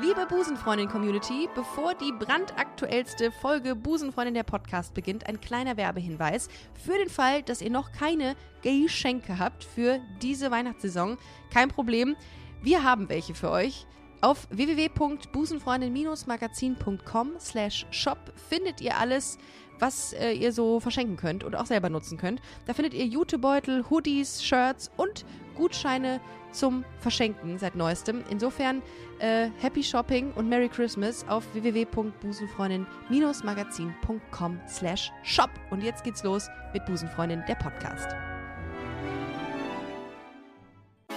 Liebe Busenfreundin-Community, bevor die brandaktuellste Folge Busenfreundin der Podcast beginnt, ein kleiner Werbehinweis. Für den Fall, dass ihr noch keine Geschenke habt für diese Weihnachtssaison, kein Problem. Wir haben welche für euch. Auf www.busenfreundin-magazin.com slash shop findet ihr alles, was äh, ihr so verschenken könnt und auch selber nutzen könnt. Da findet ihr Jutebeutel, Hoodies, Shirts und Gutscheine zum Verschenken seit neuestem. Insofern äh, Happy Shopping und Merry Christmas auf www.busenfreundin-magazin.com slash shop. Und jetzt geht's los mit Busenfreundin, der Podcast.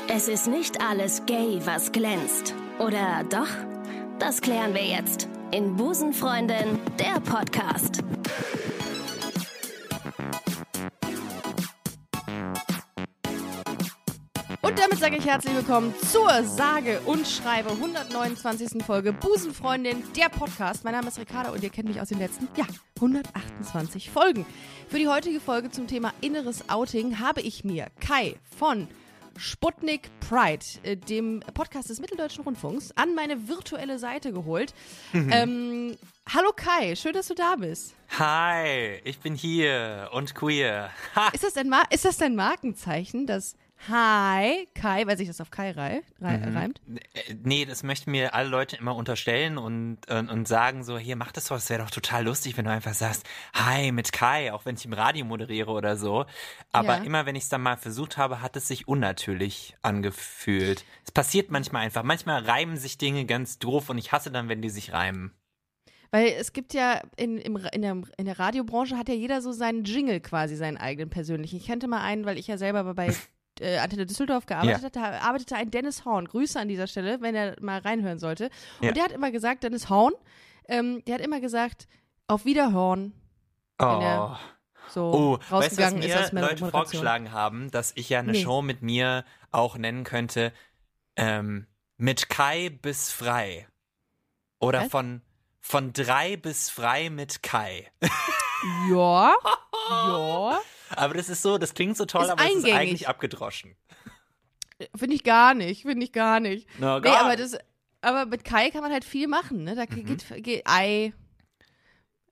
Es ist nicht alles gay, was glänzt. Oder doch? Das klären wir jetzt in Busenfreundin, der Podcast. Und damit sage ich herzlich willkommen zur sage und schreibe 129. Folge Busenfreundin, der Podcast. Mein Name ist Ricarda und ihr kennt mich aus den letzten, ja, 128 Folgen. Für die heutige Folge zum Thema inneres Outing habe ich mir Kai von Sputnik Pride, äh, dem Podcast des Mitteldeutschen Rundfunks, an meine virtuelle Seite geholt. Ähm, hallo Kai, schön, dass du da bist. Hi, ich bin hier und queer. Ha. Ist das dein, Mar ist das dein Markenzeichen, das Hi Kai, weil sich das auf Kai rei rei reimt? Äh, Nee, das möchten mir alle Leute immer unterstellen und, und, und sagen so, hier, mach das doch, es wäre doch total lustig, wenn du einfach sagst, hi, mit Kai, auch wenn ich im Radio moderiere oder so. Aber Ja. immer, wenn ich es dann mal versucht habe, hat es sich unnatürlich angefühlt. Es passiert manchmal einfach. Manchmal reimen sich Dinge ganz doof und ich hasse dann, wenn die sich reimen. Weil es gibt ja in, im, in, der, in der Radiobranche hat ja jeder so seinen Jingle quasi, seinen eigenen persönlichen. Ich kannte mal einen, weil ich ja selber bei äh, Antenne Düsseldorf gearbeitet Ja. da arbeitete ein Dennis Horn. Grüße an dieser Stelle, wenn er mal reinhören sollte. Und Ja. der hat immer gesagt, Dennis Horn, ähm, der hat immer gesagt, auf Wiederhorn, er Oh. so Oh, weißt du, was rausgegangen mir ist Leute vorgeschlagen haben, dass ich ja eine Nee. Show mit mir auch nennen könnte, ähm, mit Kai bis frei. Oder Was? von, von drei bis frei mit Kai. Ja, ja, Aber das ist so, das klingt so toll, Ist aber es ist eingängig. eigentlich abgedroschen. finde ich gar nicht, finde ich gar nicht. No, Nee, aber das, aber mit Kai kann man halt viel machen, ne? Da Mhm. geht, geht Ei,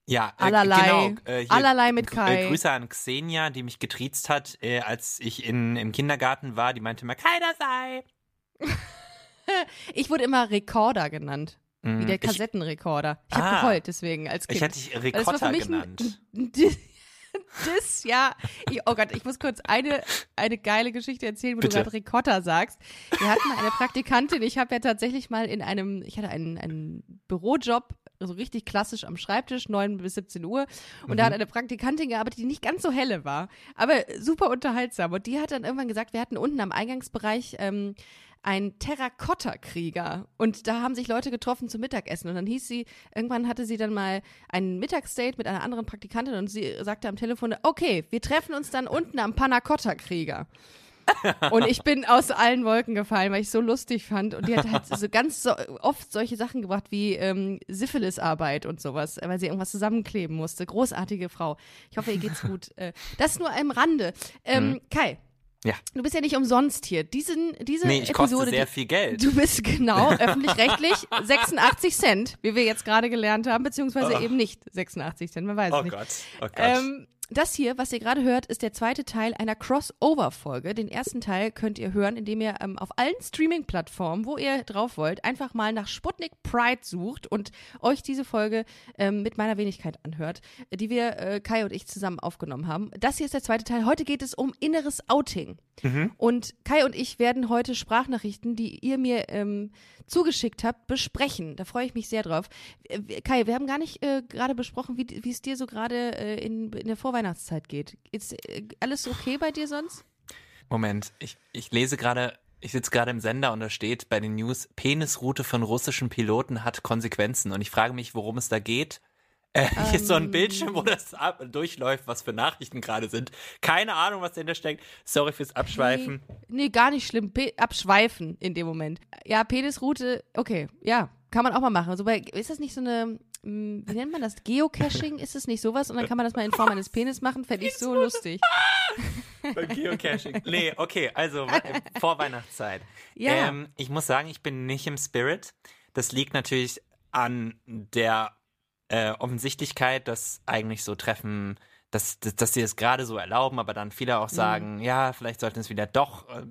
ja, äh, allerlei, genau, äh, allerlei mit Gr- Kai. Äh, Grüße an Xenia, die mich getriezt hat, äh, als ich in, im Kindergarten war. Die meinte immer, Kai, das sei. Ich wurde immer Rekorder genannt. Wie Mm, der ich- Kassettenrekorder. Ich habe Ah. geheult deswegen als Kind. Ich hätte dich mich genannt. Ein, das, ja. Ich, oh Gott, ich muss kurz eine, eine geile Geschichte erzählen, wo Bitte. du gerade Ricotta sagst. Wir hatten eine Praktikantin, ich habe ja tatsächlich mal in einem, ich hatte einen, einen Bürojob, so richtig klassisch am Schreibtisch, 9 bis 17 Uhr. Und da hat eine Praktikantin gearbeitet, die nicht ganz so helle war, aber super unterhaltsam. Und die hat dann irgendwann gesagt, wir hatten unten am Eingangsbereich ähm, ein Terrakotta-Krieger. Und da haben sich Leute getroffen zum Mittagessen. Und dann hieß sie, irgendwann hatte sie dann mal ein Mittagsdate mit einer anderen Praktikantin und sie sagte am Telefon, okay, wir treffen uns dann unten am Panacotta-Krieger. Und ich bin aus allen Wolken gefallen, weil ich es so lustig fand. Und die hat halt so ganz so oft solche Sachen gebracht wie ähm, Syphilisarbeit und sowas, weil sie irgendwas zusammenkleben musste. Großartige Frau. Ich hoffe, ihr geht's gut. Äh, Das nur am Rande. Ähm, Kai, Ja. du bist ja nicht umsonst hier. Diesen, diese Nee, ich Episode, koste sehr viel Geld. Du bist genau öffentlich-rechtlich 86 Cent, wie wir jetzt gerade gelernt haben, beziehungsweise Oh. eben nicht 86 Cent, man weiß Oh es nicht. Gott, oh Gott. Ähm, das hier, was ihr gerade hört, ist der zweite Teil einer Crossover-Folge. Den ersten Teil könnt ihr hören, indem ihr ähm, auf allen Streaming-Plattformen, wo ihr drauf wollt, einfach mal nach Sputnik Pride sucht und euch diese Folge ähm, mit meiner Wenigkeit anhört, die wir, äh, Kai und ich, zusammen aufgenommen haben. Das hier ist der zweite Teil. Heute geht es um inneres Outing. Und Kai und ich werden heute Sprachnachrichten, die ihr mir ähm, zugeschickt habt, besprechen. Da freue ich mich sehr drauf. Äh, Kai, wir haben gar nicht äh, gerade besprochen, wie wie es dir so gerade äh, in, in der Vorweihnachtszeit geht. Ist äh, alles okay bei dir sonst? Moment, ich, ich lese gerade, ich sitze gerade im Sender und da steht bei den News, Penisroute von russischen Piloten hat Konsequenzen. Und ich frage mich, worum es da geht. Äh, hier ist so ein Bildschirm, wo das ab, durchläuft, was für Nachrichten gerade sind. Keine Ahnung, was dahinter steckt. Sorry fürs Abschweifen. Nee, nee gar nicht schlimm. Pe abschweifen in dem Moment. Ja, Penisroute, okay, ja, kann man auch mal machen. So bei, ist das nicht so eine, mh, wie nennt man das? Geocaching? Ist das nicht sowas? Und dann kann man das mal in Form eines Penis machen? Fände ich so lustig. Geocaching. Nee, okay, also äh, Vorweihnachtszeit. Ja. Ähm, ich muss sagen, ich bin nicht im Spirit. das liegt natürlich an der äh, Offensichtlichkeit, dass eigentlich so Treffen, dass, dass, dass sie es gerade so erlauben, aber dann viele auch sagen, mhm. ja, vielleicht sollten es wieder doch äh,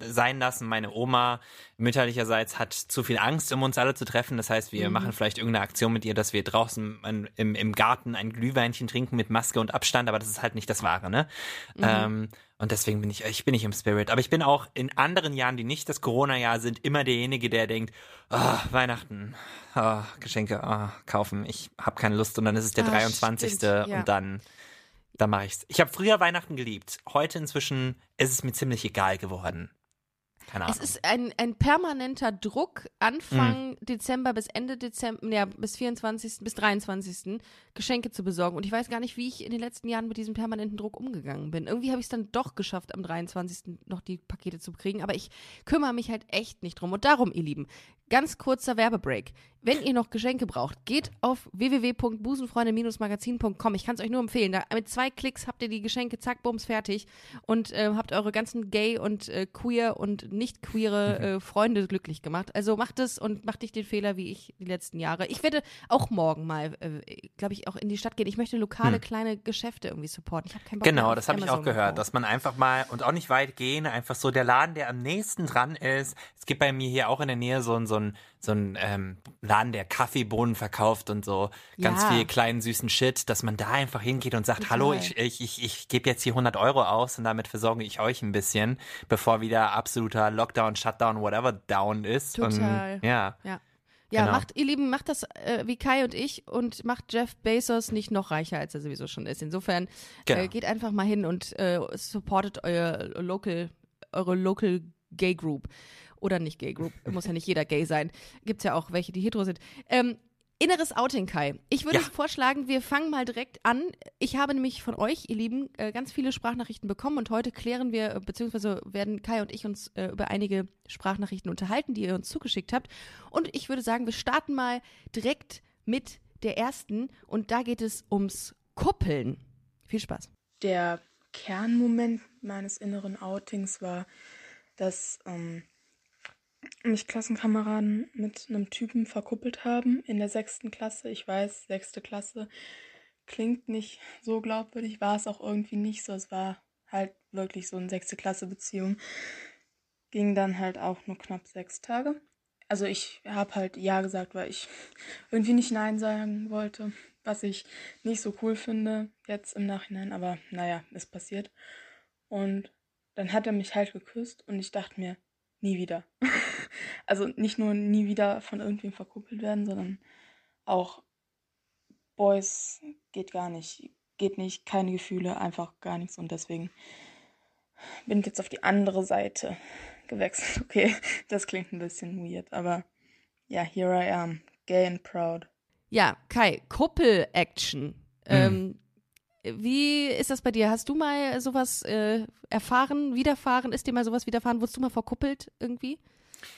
sein lassen. Meine Oma mütterlicherseits hat zu viel Angst, um uns alle zu treffen. Das heißt, wir mhm. machen vielleicht irgendeine Aktion mit ihr, dass wir draußen ein, im, im Garten ein Glühweinchen trinken mit Maske und Abstand, aber das ist halt nicht das Wahre, ne? Mhm. Ähm, und deswegen bin ich, ich bin nicht im Spirit. Aber ich bin auch in anderen Jahren, die nicht das Corona-Jahr sind, immer derjenige, der denkt, oh, Weihnachten, oh, Geschenke oh, kaufen, ich habe keine Lust. Und dann ist es der ah, 23. Stimmt, ja. und dann, dann mache ich's. Ich habe früher Weihnachten geliebt. Heute inzwischen ist es mir ziemlich egal geworden. Keine Ahnung. Es ist ein, ein permanenter Druck, Anfang mhm. Dezember bis Ende Dezember, ja, bis 24., bis 23. Geschenke zu besorgen. Und ich weiß gar nicht, wie ich in den letzten Jahren mit diesem permanenten Druck umgegangen bin. Irgendwie habe ich es dann doch geschafft, am 23. noch die Pakete zu kriegen. Aber ich kümmere mich halt echt nicht drum. Und darum, ihr Lieben, ganz kurzer Werbebreak. Wenn ihr noch Geschenke braucht, geht auf www.busenfreunde-magazin.com. Ich kann es euch nur empfehlen. Da, mit zwei Klicks habt ihr die Geschenke, zack, bums, fertig. Und äh, habt eure ganzen gay und äh, queer und nicht queere äh, Freunde glücklich gemacht. Also macht es und macht nicht den Fehler wie ich die letzten Jahre. Ich werde auch morgen mal, äh, glaube ich, auch in die Stadt gehen. Ich möchte lokale hm. kleine Geschäfte irgendwie supporten. Ich habe keinen Bock Genau, das habe ich auch gehört, dass man einfach mal und auch nicht weit gehen, einfach so der Laden, der am nächsten dran ist. Es gibt bei mir hier auch in der Nähe so ein, so ein so ein ähm, Laden, der Kaffeebohnen verkauft und so ganz ja. viel kleinen süßen Shit, dass man da einfach hingeht und sagt, Total. hallo, ich, ich, ich, ich gebe jetzt hier 100 Euro aus und damit versorge ich euch ein bisschen, bevor wieder absoluter Lockdown, Shutdown, whatever down ist. Total. Und, ja. ja. Ja, genau. macht, ihr Lieben, macht das äh, wie Kai und ich und macht Jeff Bezos nicht noch reicher, als er sowieso schon ist. Insofern äh, genau. äh, geht einfach mal hin und äh, supportet euer local, eure local Gay Group oder nicht Gay Group. Muss ja nicht jeder gay sein. Gibt es ja auch welche, die hetero sind. Ähm, Inneres Outing, Kai. Ich würde ja. vorschlagen, wir fangen mal direkt an. Ich habe nämlich von euch, ihr Lieben, äh, ganz viele Sprachnachrichten bekommen und heute klären wir, äh, beziehungsweise werden Kai und ich uns äh, über einige Sprachnachrichten unterhalten, die ihr uns zugeschickt habt. Und ich würde sagen, wir starten mal direkt mit der ersten und da geht es ums Kuppeln. Viel Spaß. Der Kernmoment meines inneren Outings war, dass ähm, mich Klassenkameraden mit einem Typen verkuppelt haben in der sechsten Klasse. Ich weiß, sechste Klasse klingt nicht so glaubwürdig, war es auch irgendwie nicht so. Es war halt wirklich so eine sechste Klasse Beziehung. Ging dann halt auch nur knapp sechs Tage. Also ich habe halt Ja gesagt, weil ich irgendwie nicht Nein sagen wollte, was ich nicht so cool finde jetzt im Nachhinein. Aber naja, ist passiert. Und dann hat er mich halt geküsst und ich dachte mir, nie wieder. also nicht nur nie wieder von irgendwem verkuppelt werden, sondern auch Boys geht gar nicht. Geht nicht, keine Gefühle, einfach gar nichts. Und deswegen bin ich jetzt auf die andere Seite gewechselt. Okay, das klingt ein bisschen weird, aber ja, here I am, gay and proud. Ja, Kai, Kuppel-Action. Mhm. Ähm, wie ist das bei dir? Hast du mal sowas äh, erfahren, widerfahren? Ist dir mal sowas widerfahren? Wurdest du mal verkuppelt irgendwie?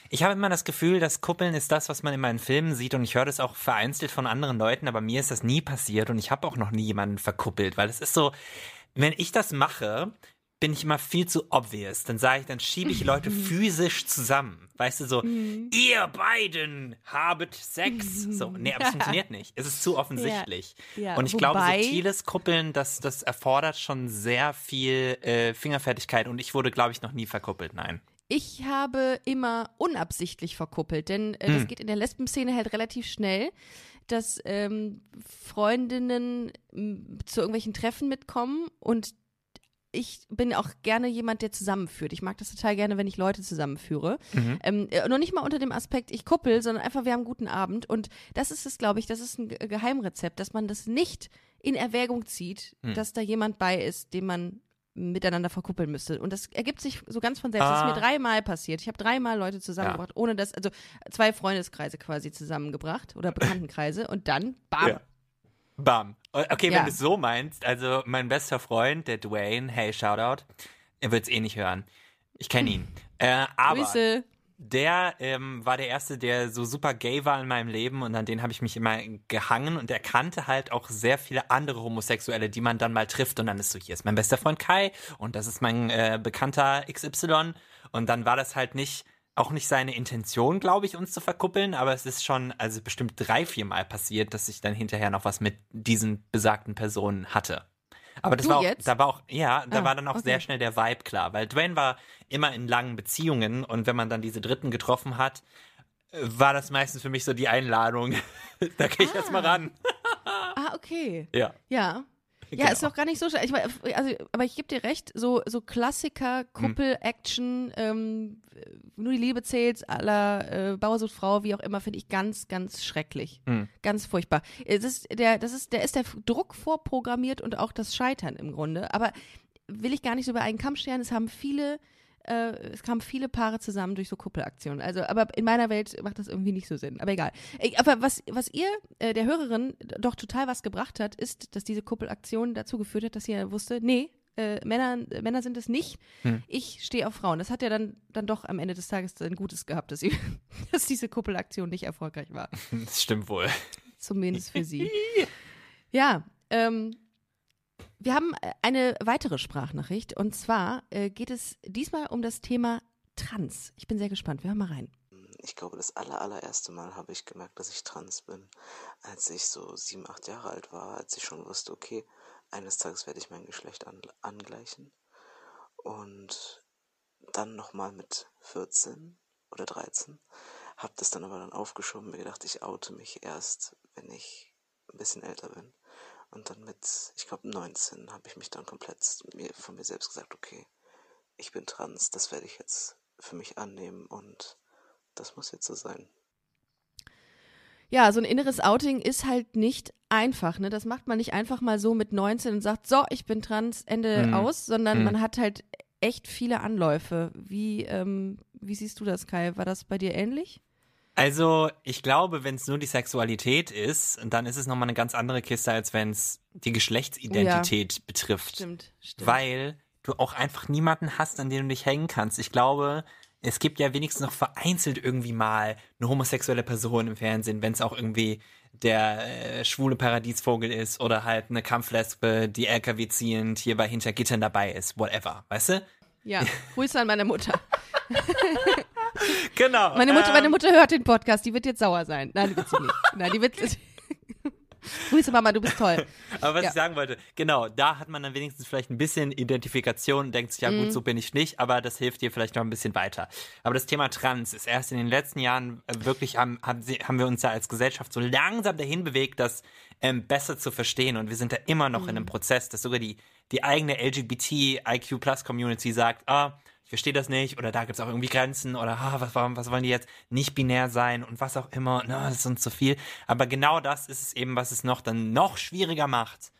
Ich habe immer das Gefühl, dass Kuppeln ist das, was man in meinen Filmen sieht und ich höre das auch vereinzelt von anderen Leuten, aber mir ist das nie passiert und ich habe auch noch nie jemanden verkuppelt, weil es ist so, wenn ich das mache, bin ich immer viel zu obvious. Dann sage ich, dann schiebe ich Leute physisch zusammen. Weißt du, so, mhm. ihr beiden habet Sex. So, nee, aber es funktioniert nicht. Es ist zu offensichtlich. Ja, ja. Und ich Wobei, glaube, subtiles Kuppeln, das, das erfordert schon sehr viel äh, Fingerfertigkeit und ich wurde, glaube ich, noch nie verkuppelt, nein. Ich habe immer unabsichtlich verkuppelt, denn äh, das hm. geht in der Lesben-Szene halt relativ schnell, dass ähm, Freundinnen zu irgendwelchen Treffen mitkommen und ich bin auch gerne jemand, der zusammenführt. Ich mag das total gerne, wenn ich Leute zusammenführe. Mhm. Ähm, äh, nur nicht mal unter dem Aspekt, ich kuppel, sondern einfach, wir haben einen guten Abend. Und das ist es, glaube ich, das ist ein Geheimrezept, dass man das nicht in Erwägung zieht, mhm. dass da jemand bei ist, den man miteinander verkuppeln müsste. Und das ergibt sich so ganz von selbst. Ah. Das ist mir ah. dreimal passiert. Ich habe dreimal Leute zusammengebracht, ja. ohne dass, also zwei Freundeskreise quasi zusammengebracht oder Bekanntenkreise und dann, bam. Ja. Bam. Okay, ja. wenn du es so meinst, also mein bester Freund, der Dwayne, hey, Shoutout, er wird es eh nicht hören. Ich kenne ihn. Äh, aber Grüße der ähm, war der erste, der so super gay war in meinem Leben und an den habe ich mich immer gehangen und er kannte halt auch sehr viele andere Homosexuelle, die man dann mal trifft und dann ist so, hier ist mein bester Freund Kai und das ist mein äh, bekannter XY und dann war das halt nicht auch nicht seine Intention, glaube ich, uns zu verkuppeln, aber es ist schon, also bestimmt drei, vier Mal passiert, dass ich dann hinterher noch was mit diesen besagten Personen hatte. Aber das Du war auch, jetzt? da war auch, ja, da Ah, war dann auch okay. sehr schnell der Vibe klar, weil Dwayne war immer in langen Beziehungen und wenn man dann diese Dritten getroffen hat, äh, war das meistens für mich so die Einladung. da gehe ich jetzt mal ran. Ah, okay. Ja. Ja. Ja, Genau. ist doch gar nicht so schlecht. Also, aber ich gebe dir recht, so, so Klassiker, Kuppel-Action, ähm, nur die Liebe zählt, aller äh, Bauersucht Frau, wie auch immer, finde ich ganz, ganz schrecklich. Hm. Ganz furchtbar. Es ist der, das ist, der ist der Druck vorprogrammiert und auch das Scheitern im Grunde. Aber will ich gar nicht so über einen Kamm scheren. Es haben viele, äh, es kamen viele Paare zusammen durch so Kuppelaktionen. Also, aber in meiner Welt macht das irgendwie nicht so Sinn. Aber egal. Aber was, was ihr, äh, der Hörerin, doch total was gebracht hat, ist, dass diese Kuppelaktion dazu geführt hat, dass sie wusste, nee, äh, Männer, äh, Männer sind es nicht. Hm. Ich stehe auf Frauen. Das hat ja dann, dann doch am Ende des Tages ein Gutes gehabt, dass, sie, dass diese Kuppelaktion nicht erfolgreich war. Das stimmt wohl. Zumindest für sie. Ja, ähm, wir haben äh, eine weitere Sprachnachricht und zwar äh, geht es diesmal um das Thema Trans. Ich bin sehr gespannt. Wir hören mal rein. Ich glaube, das aller, allererste Mal habe ich gemerkt, dass ich trans bin, als ich so sieben, acht Jahre alt war, als ich schon wusste, okay, eines Tages werde ich mein Geschlecht an, angleichen. Und dann nochmal mit 14 oder 13, habe das dann aber dann aufgeschoben, mir gedacht, ich oute mich erst, wenn ich ein bisschen älter bin. Und dann mit, ich glaube 19, habe ich mich dann komplett mir, von mir selbst gesagt, okay, ich bin trans, das werde ich jetzt für mich annehmen und das muss jetzt so sein. Ja, so ein inneres Outing ist halt nicht einfach. Ne? Das macht man nicht einfach mal so mit 19 und sagt, so, ich bin trans, Ende Mhm. aus, sondern Mhm. man hat halt echt viele Anläufe. Wie, ähm, wie siehst du das, Kai? War das bei dir ähnlich? Also, ich glaube, wenn es nur die Sexualität ist, dann ist es nochmal eine ganz andere Kiste, als wenn es die Geschlechtsidentität betrifft. Stimmt, stimmt. Weil du auch einfach niemanden hast, an den du dich hängen kannst. Ich glaube, es gibt ja wenigstens noch vereinzelt irgendwie mal eine homosexuelle Person im Fernsehen, wenn es auch irgendwie der äh, schwule Paradiesvogel ist oder halt eine Kampflesbe, die LKW ziehend hier bei hinter Gittern dabei ist, whatever, weißt du? Ja, Grüße an meine Mutter. Genau. Meine Mutter, meine ähm, Mutter hört den Podcast, die wird jetzt sauer sein. Nein, die wird sie nicht. Nein, die wird. Grüße Mama, du bist toll. Aber was Ja. ich sagen wollte, genau, da hat man dann wenigstens vielleicht ein bisschen Identifikation und denkt sich, ja gut, so bin ich nicht, aber das hilft dir vielleicht noch ein bisschen weiter. Aber das Thema Trans ist erst in den letzten Jahren äh, wirklich, haben, haben, wir uns da als Gesellschaft so langsam dahin bewegt, das ähm, besser zu verstehen und wir sind da immer noch in einem Prozess, dass sogar die, die eigene LGBT-IQ-Plus-Community sagt, ah, ich verstehe das nicht oder da gibt es auch irgendwie Grenzen oder ah, was, warum- was wollen die jetzt nicht binär sein und was auch immer, na, das ist uns zu viel. Aber genau das ist es eben, was es noch dann noch schwieriger macht,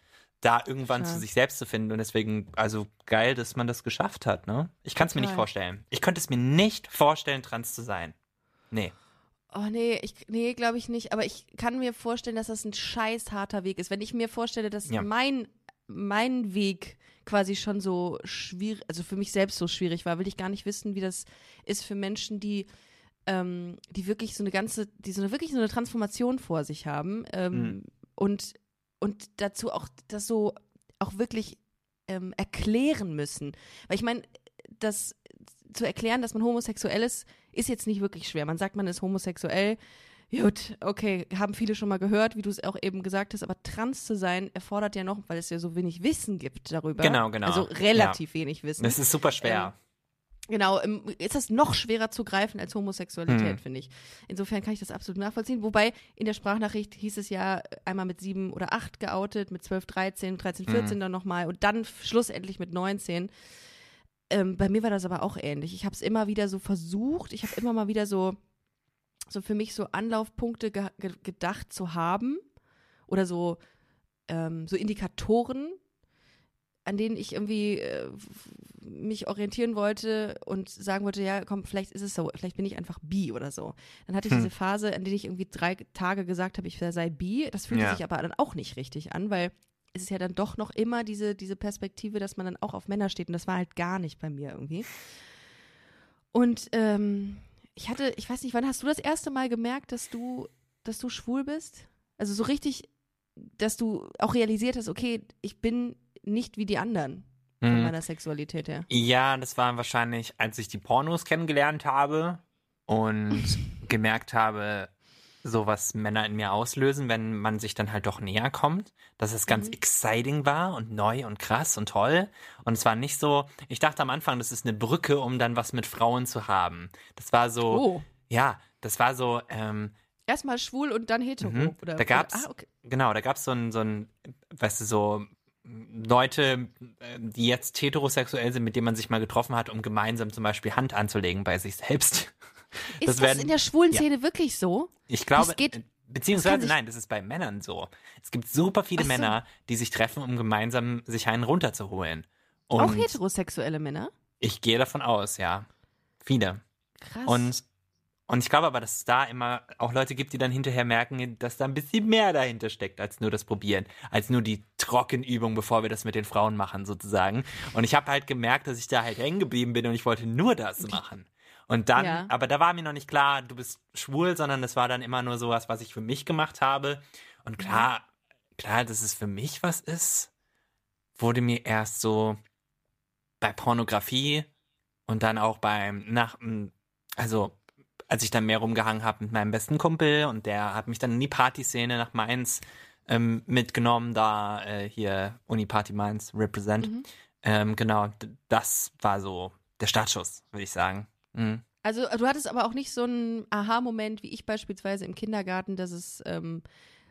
da irgendwann Klar. zu sich selbst zu finden. Und deswegen, also geil, dass man das geschafft hat, ne? Ich kann es mir nicht vorstellen. Ich könnte es mir nicht vorstellen, trans zu sein. Nee. Oh nee, ich, nee, glaube ich nicht. Aber ich kann mir vorstellen, dass das ein scheiß harter Weg ist. Wenn ich mir vorstelle, dass Ja. mein, mein Weg quasi schon so schwierig, also für mich selbst so schwierig war, will ich gar nicht wissen, wie das ist für Menschen, die ähm, die wirklich so eine ganze, die so eine wirklich so eine Transformation vor sich haben ähm, Mhm. und und dazu auch das so auch wirklich ähm, erklären müssen, weil ich meine, das zu erklären, dass man homosexuell ist, ist jetzt nicht wirklich schwer. Man sagt, man ist homosexuell. Gut, okay, haben viele schon mal gehört, wie du es auch eben gesagt hast, aber trans zu sein erfordert ja noch, weil es ja so wenig Wissen gibt darüber. Genau, genau. Also relativ wenig Wissen. Das ist super schwer. Genau, ähm, ist das noch schwerer zu greifen als Homosexualität, Hm. finde ich. Insofern kann ich das absolut nachvollziehen. Wobei in der Sprachnachricht hieß es ja einmal mit sieben oder acht geoutet, mit zwölf, dreizehn, dreizehn, Hm. vierzehn dann nochmal und dann schlussendlich mit 19. Ähm, bei mir war das aber auch ähnlich. Ich habe es immer wieder so versucht. Ich habe immer mal wieder so, so für mich so Anlaufpunkte ge ge gedacht zu haben oder so, ähm, so Indikatoren, an denen ich irgendwie äh, mich orientieren wollte und sagen wollte, ja, komm, vielleicht ist es so, vielleicht bin ich einfach bi oder so. Dann hatte ich Hm. diese Phase, an der ich irgendwie drei Tage gesagt habe, ich sei bi. Das fühlte Ja. sich aber dann auch nicht richtig an, weil es ist ja dann doch noch immer diese, diese Perspektive, dass man dann auch auf Männer steht und das war halt gar nicht bei mir irgendwie. Und ähm, ich hatte, ich weiß nicht, wann hast du das erste Mal gemerkt, dass du, dass du schwul bist? Also so richtig, dass du auch realisiert hast, okay, ich bin nicht wie die anderen von Mhm. meiner Sexualität her. Ja, das war wahrscheinlich, als ich die Pornos kennengelernt habe. und gemerkt habe, so was Männer in mir auslösen, wenn man sich dann halt doch näher kommt, dass es ganz Mhm. exciting war und neu und krass und toll. Und es war nicht so, ich dachte am Anfang, das ist eine Brücke, um dann was mit Frauen zu haben. Das war so, Oh. ja, das war so, ähm, Erstmal schwul und dann hetero. Mhm. Oder, Da gab's- Oder, ah, okay. genau, da gab es so ein, so ein, weißt du, so Leute, die jetzt heterosexuell sind, mit denen man sich mal getroffen hat, um gemeinsam zum Beispiel Hand anzulegen bei sich selbst. Ist Das das, werden- in der schwulen Szene wirklich so? Ich glaube, Das geht- äh, beziehungsweise nein, das ist bei Männern so. Es gibt super viele so. Männer, die sich treffen, um gemeinsam sich einen runterzuholen. Und Auch heterosexuelle Männer? ich gehe davon aus, ja. Viele. Krass. Und, und ich glaube aber, dass es da immer auch Leute gibt, die dann hinterher merken, dass da ein bisschen mehr dahinter steckt, als nur das Probieren, als nur die Trockenübung, bevor wir das mit den Frauen machen, sozusagen. Und ich habe halt gemerkt, dass ich da halt hängen geblieben bin und ich wollte nur das machen. Und dann, Ja. aber da war mir noch nicht klar, du bist schwul, sondern das war dann immer nur sowas, was ich für mich gemacht habe. Und klar, klar, dass es für mich was ist, wurde mir erst so bei Pornografie und dann auch beim nach also als ich dann mehr rumgehangen habe mit meinem besten Kumpel und der hat mich dann in die Partyszene nach Mainz ähm, mitgenommen, da äh, hier Uni Party Mainz Represent. Mhm. Ähm, genau, das war so der Startschuss, würde ich sagen. Mhm. Also du hattest aber auch nicht so einen Aha-Moment wie ich beispielsweise im Kindergarten, dass es ähm,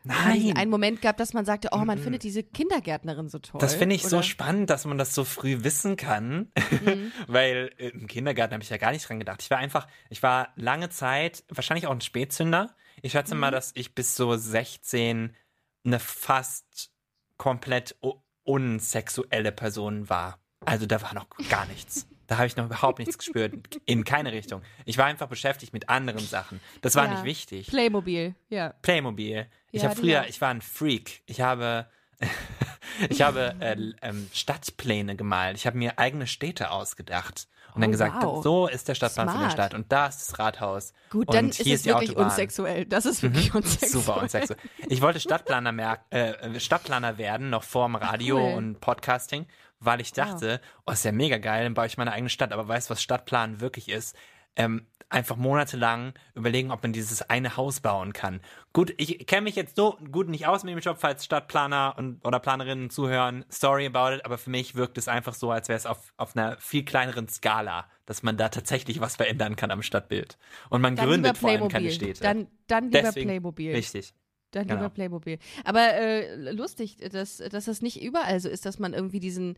Nein, einen Moment gab, dass man sagte, oh, man Mhm. findet diese Kindergärtnerin so toll. das finde ich so Oder- spannend, dass man das so früh wissen kann, Mhm. weil äh, im Kindergarten habe ich ja gar nicht dran gedacht. Ich war einfach, ich war lange Zeit, wahrscheinlich auch ein Spätzünder. Ich schätze Mhm. mal, dass ich bis so 16 eine fast komplett unsexuelle Person war. Also da war noch gar nichts. Da habe ich noch überhaupt nichts gespürt. In keine Richtung. Ich war einfach beschäftigt mit anderen Sachen. Das war Ja. nicht wichtig. Playmobil, ja. Playmobil. Ich Ja, habe früher, ich war ein Freak. Ich habe, ich habe äh, ähm, Stadtpläne gemalt. Ich habe mir eigene Städte ausgedacht und dann Oh, gesagt, wow. so ist der Stadtplan für Smart. die Stadt und da ist das Rathaus. Gut, dann ist es die wirklich Autobahn. unsexuell. Das ist wirklich unsexuell. Super unsexuell. Ich wollte Stadtplaner, merk, äh, Stadtplaner werden, noch vorm Radio Cool. und Podcasting, weil ich dachte, oh, ist ja mega geil, dann baue ich meine eigene Stadt. Aber weißt du, was Stadtplan wirklich ist? Ähm, einfach monatelang überlegen, ob man dieses eine Haus bauen kann. Gut, ich kenne mich jetzt so gut nicht aus mit dem Job, falls Stadtplaner und, oder Planerinnen zuhören. Sorry about it, aber für mich wirkt es einfach so, als wäre es auf, auf einer viel kleineren Skala, dass man da tatsächlich was verändern kann am Stadtbild. Und man Dann gründet vor allem keine Städte. Dann, dann lieber Deswegen- Playmobil. Richtig. Dann Genau. lieber Playmobil. Aber äh, lustig, dass, dass das nicht überall so ist, dass man irgendwie diesen,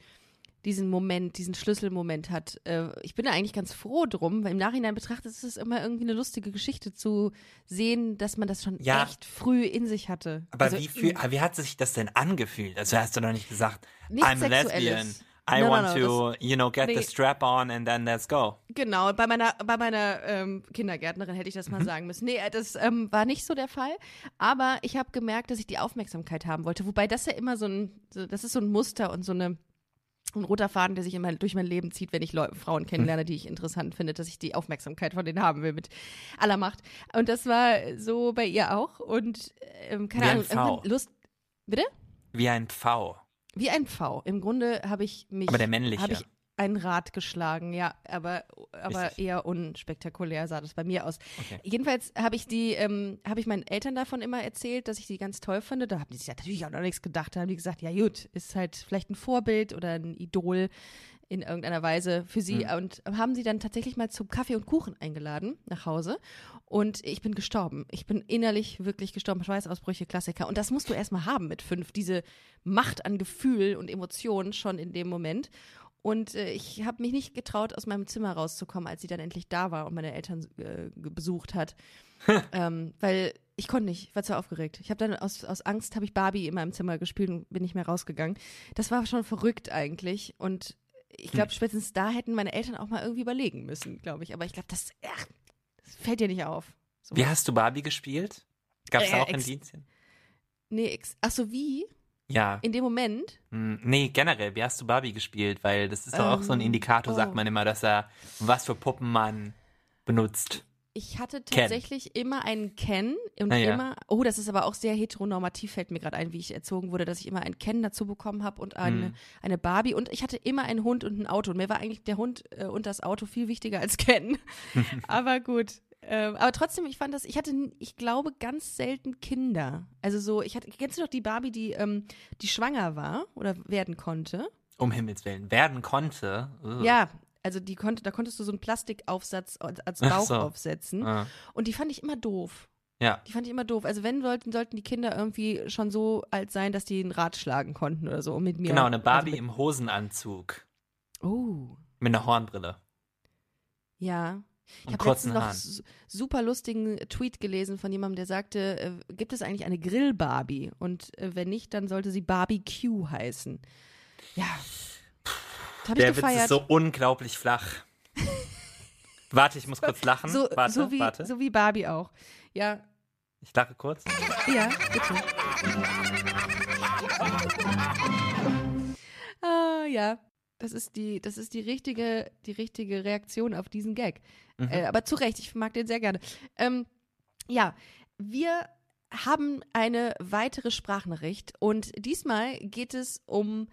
diesen Moment, diesen Schlüsselmoment hat. Äh, ich bin da eigentlich ganz froh drum, weil im Nachhinein betrachtet ist es immer irgendwie eine lustige Geschichte zu sehen, dass man das schon Ja. echt früh in sich hatte. Aber Also, wie, fühl, aber wie hat sich das denn angefühlt? Also hast du doch nicht gesagt, Nichts I'm a lesbian. Sexuelles. I No, no, want no, to, you know, get nee. the strap on and then let's go. Genau, bei meiner, bei meiner ähm, Kindergärtnerin hätte ich das Mhm. mal sagen müssen. Nee, äh, das ähm, war nicht so der Fall. Aber ich habe gemerkt, dass ich die Aufmerksamkeit haben wollte. Wobei das ja immer so ein, so, das ist so ein Muster und so eine, ein roter Faden, der sich immer durch mein Leben zieht, wenn ich Leu Frauen kennenlerne, die ich interessant finde, dass ich die Aufmerksamkeit von denen haben will mit aller Macht. Und das war so bei ihr auch. Und ähm, keine Wie ein Ahnung, Pfau. irgendwann Lust. Bitte? Wie ein Pfau. Wie ein Pfau. Im Grunde habe ich mich. Aber der männliche. Ein Rad geschlagen, ja, aber, aber Richtig. eher unspektakulär sah das bei mir aus. Okay. Jedenfalls habe ich die, ähm, habe ich meinen Eltern davon immer erzählt, dass ich die ganz toll finde. Da haben die sich natürlich auch noch nichts gedacht. Da haben die gesagt, ja gut, ist halt vielleicht ein Vorbild oder ein Idol in irgendeiner Weise für sie Mhm. und haben sie dann tatsächlich mal zum Kaffee und Kuchen eingeladen nach Hause und ich bin gestorben. Ich bin innerlich wirklich gestorben. Schweißausbrüche, Klassiker. Und das musst du erstmal haben mit fünf. Diese Macht an Gefühl und Emotionen schon in dem Moment. Und äh, ich habe mich nicht getraut, aus meinem Zimmer rauszukommen, als sie dann endlich da war und meine Eltern äh, besucht hat. ähm, weil ich konnte nicht, ich war zu aufgeregt. Ich habe dann aus, aus Angst, habe ich Barbie in meinem Zimmer gespielt und bin nicht mehr rausgegangen. Das war schon verrückt eigentlich. Und ich glaube, spätestens da hätten meine Eltern auch mal irgendwie überlegen müssen, glaube ich. Aber ich glaube, das, ach, das fällt dir nicht auf. So. Wie hast du Barbie gespielt? Gab es Äh, auch ex- Indizien? Nee, ex- ach so, wie? Ja. In dem Moment? Hm, Nee, generell, wie hast du Barbie gespielt? Weil das ist doch auch so ein Ähm, Indikator, sagt oh. man immer, dass er, was für Puppen man benutzt. Ich hatte Ken. tatsächlich immer einen Ken und Ah, ja. immer, oh, das ist aber auch sehr heteronormativ, fällt mir gerade ein, wie ich erzogen wurde, dass ich immer einen Ken dazu bekommen habe und eine, Hm. eine Barbie und ich hatte immer einen Hund und ein Auto und mir war eigentlich der Hund äh, und das Auto viel wichtiger als Ken. aber gut, Ähm, aber trotzdem, ich fand das, ich hatte, ich glaube, ganz selten Kinder. Also so, ich hatte, kennst du doch die Barbie, die, ähm, die schwanger war oder werden konnte? Um Himmels Willen. Werden konnte. Ugh. Ja, also die konnte, da konntest du so einen Plastikaufsatz als Bauch so. aufsetzen. Ah. Und die fand ich immer doof. Ja. Die fand ich immer doof. Also wenn sollten, sollten die Kinder irgendwie schon so alt sein, dass die ein Rad schlagen konnten oder so. Und mit mir. Genau, eine Barbie also im Hosenanzug. Oh, Mit einer Hornbrille. ja. Ich habe letztens noch Haaren. su- super lustigen Tweet gelesen von jemandem, der sagte, äh, gibt es eigentlich eine Grill-Barbie? Und äh, wenn nicht, dann sollte sie Barbecue heißen. Ja. Das habe ich Der Witz gefeiert. ist so unglaublich flach. Warte, ich muss kurz lachen. so, warte, so, wie, warte. so wie Barbie auch. Ja, Ich lache kurz. Ja, bitte. ah, ja. Das ist die, das ist die richtige, die richtige Reaktion auf diesen Gag. Mhm. Äh, aber zu Recht, ich mag den sehr gerne. Ähm, ja, wir haben eine weitere Sprachnachricht und diesmal geht es um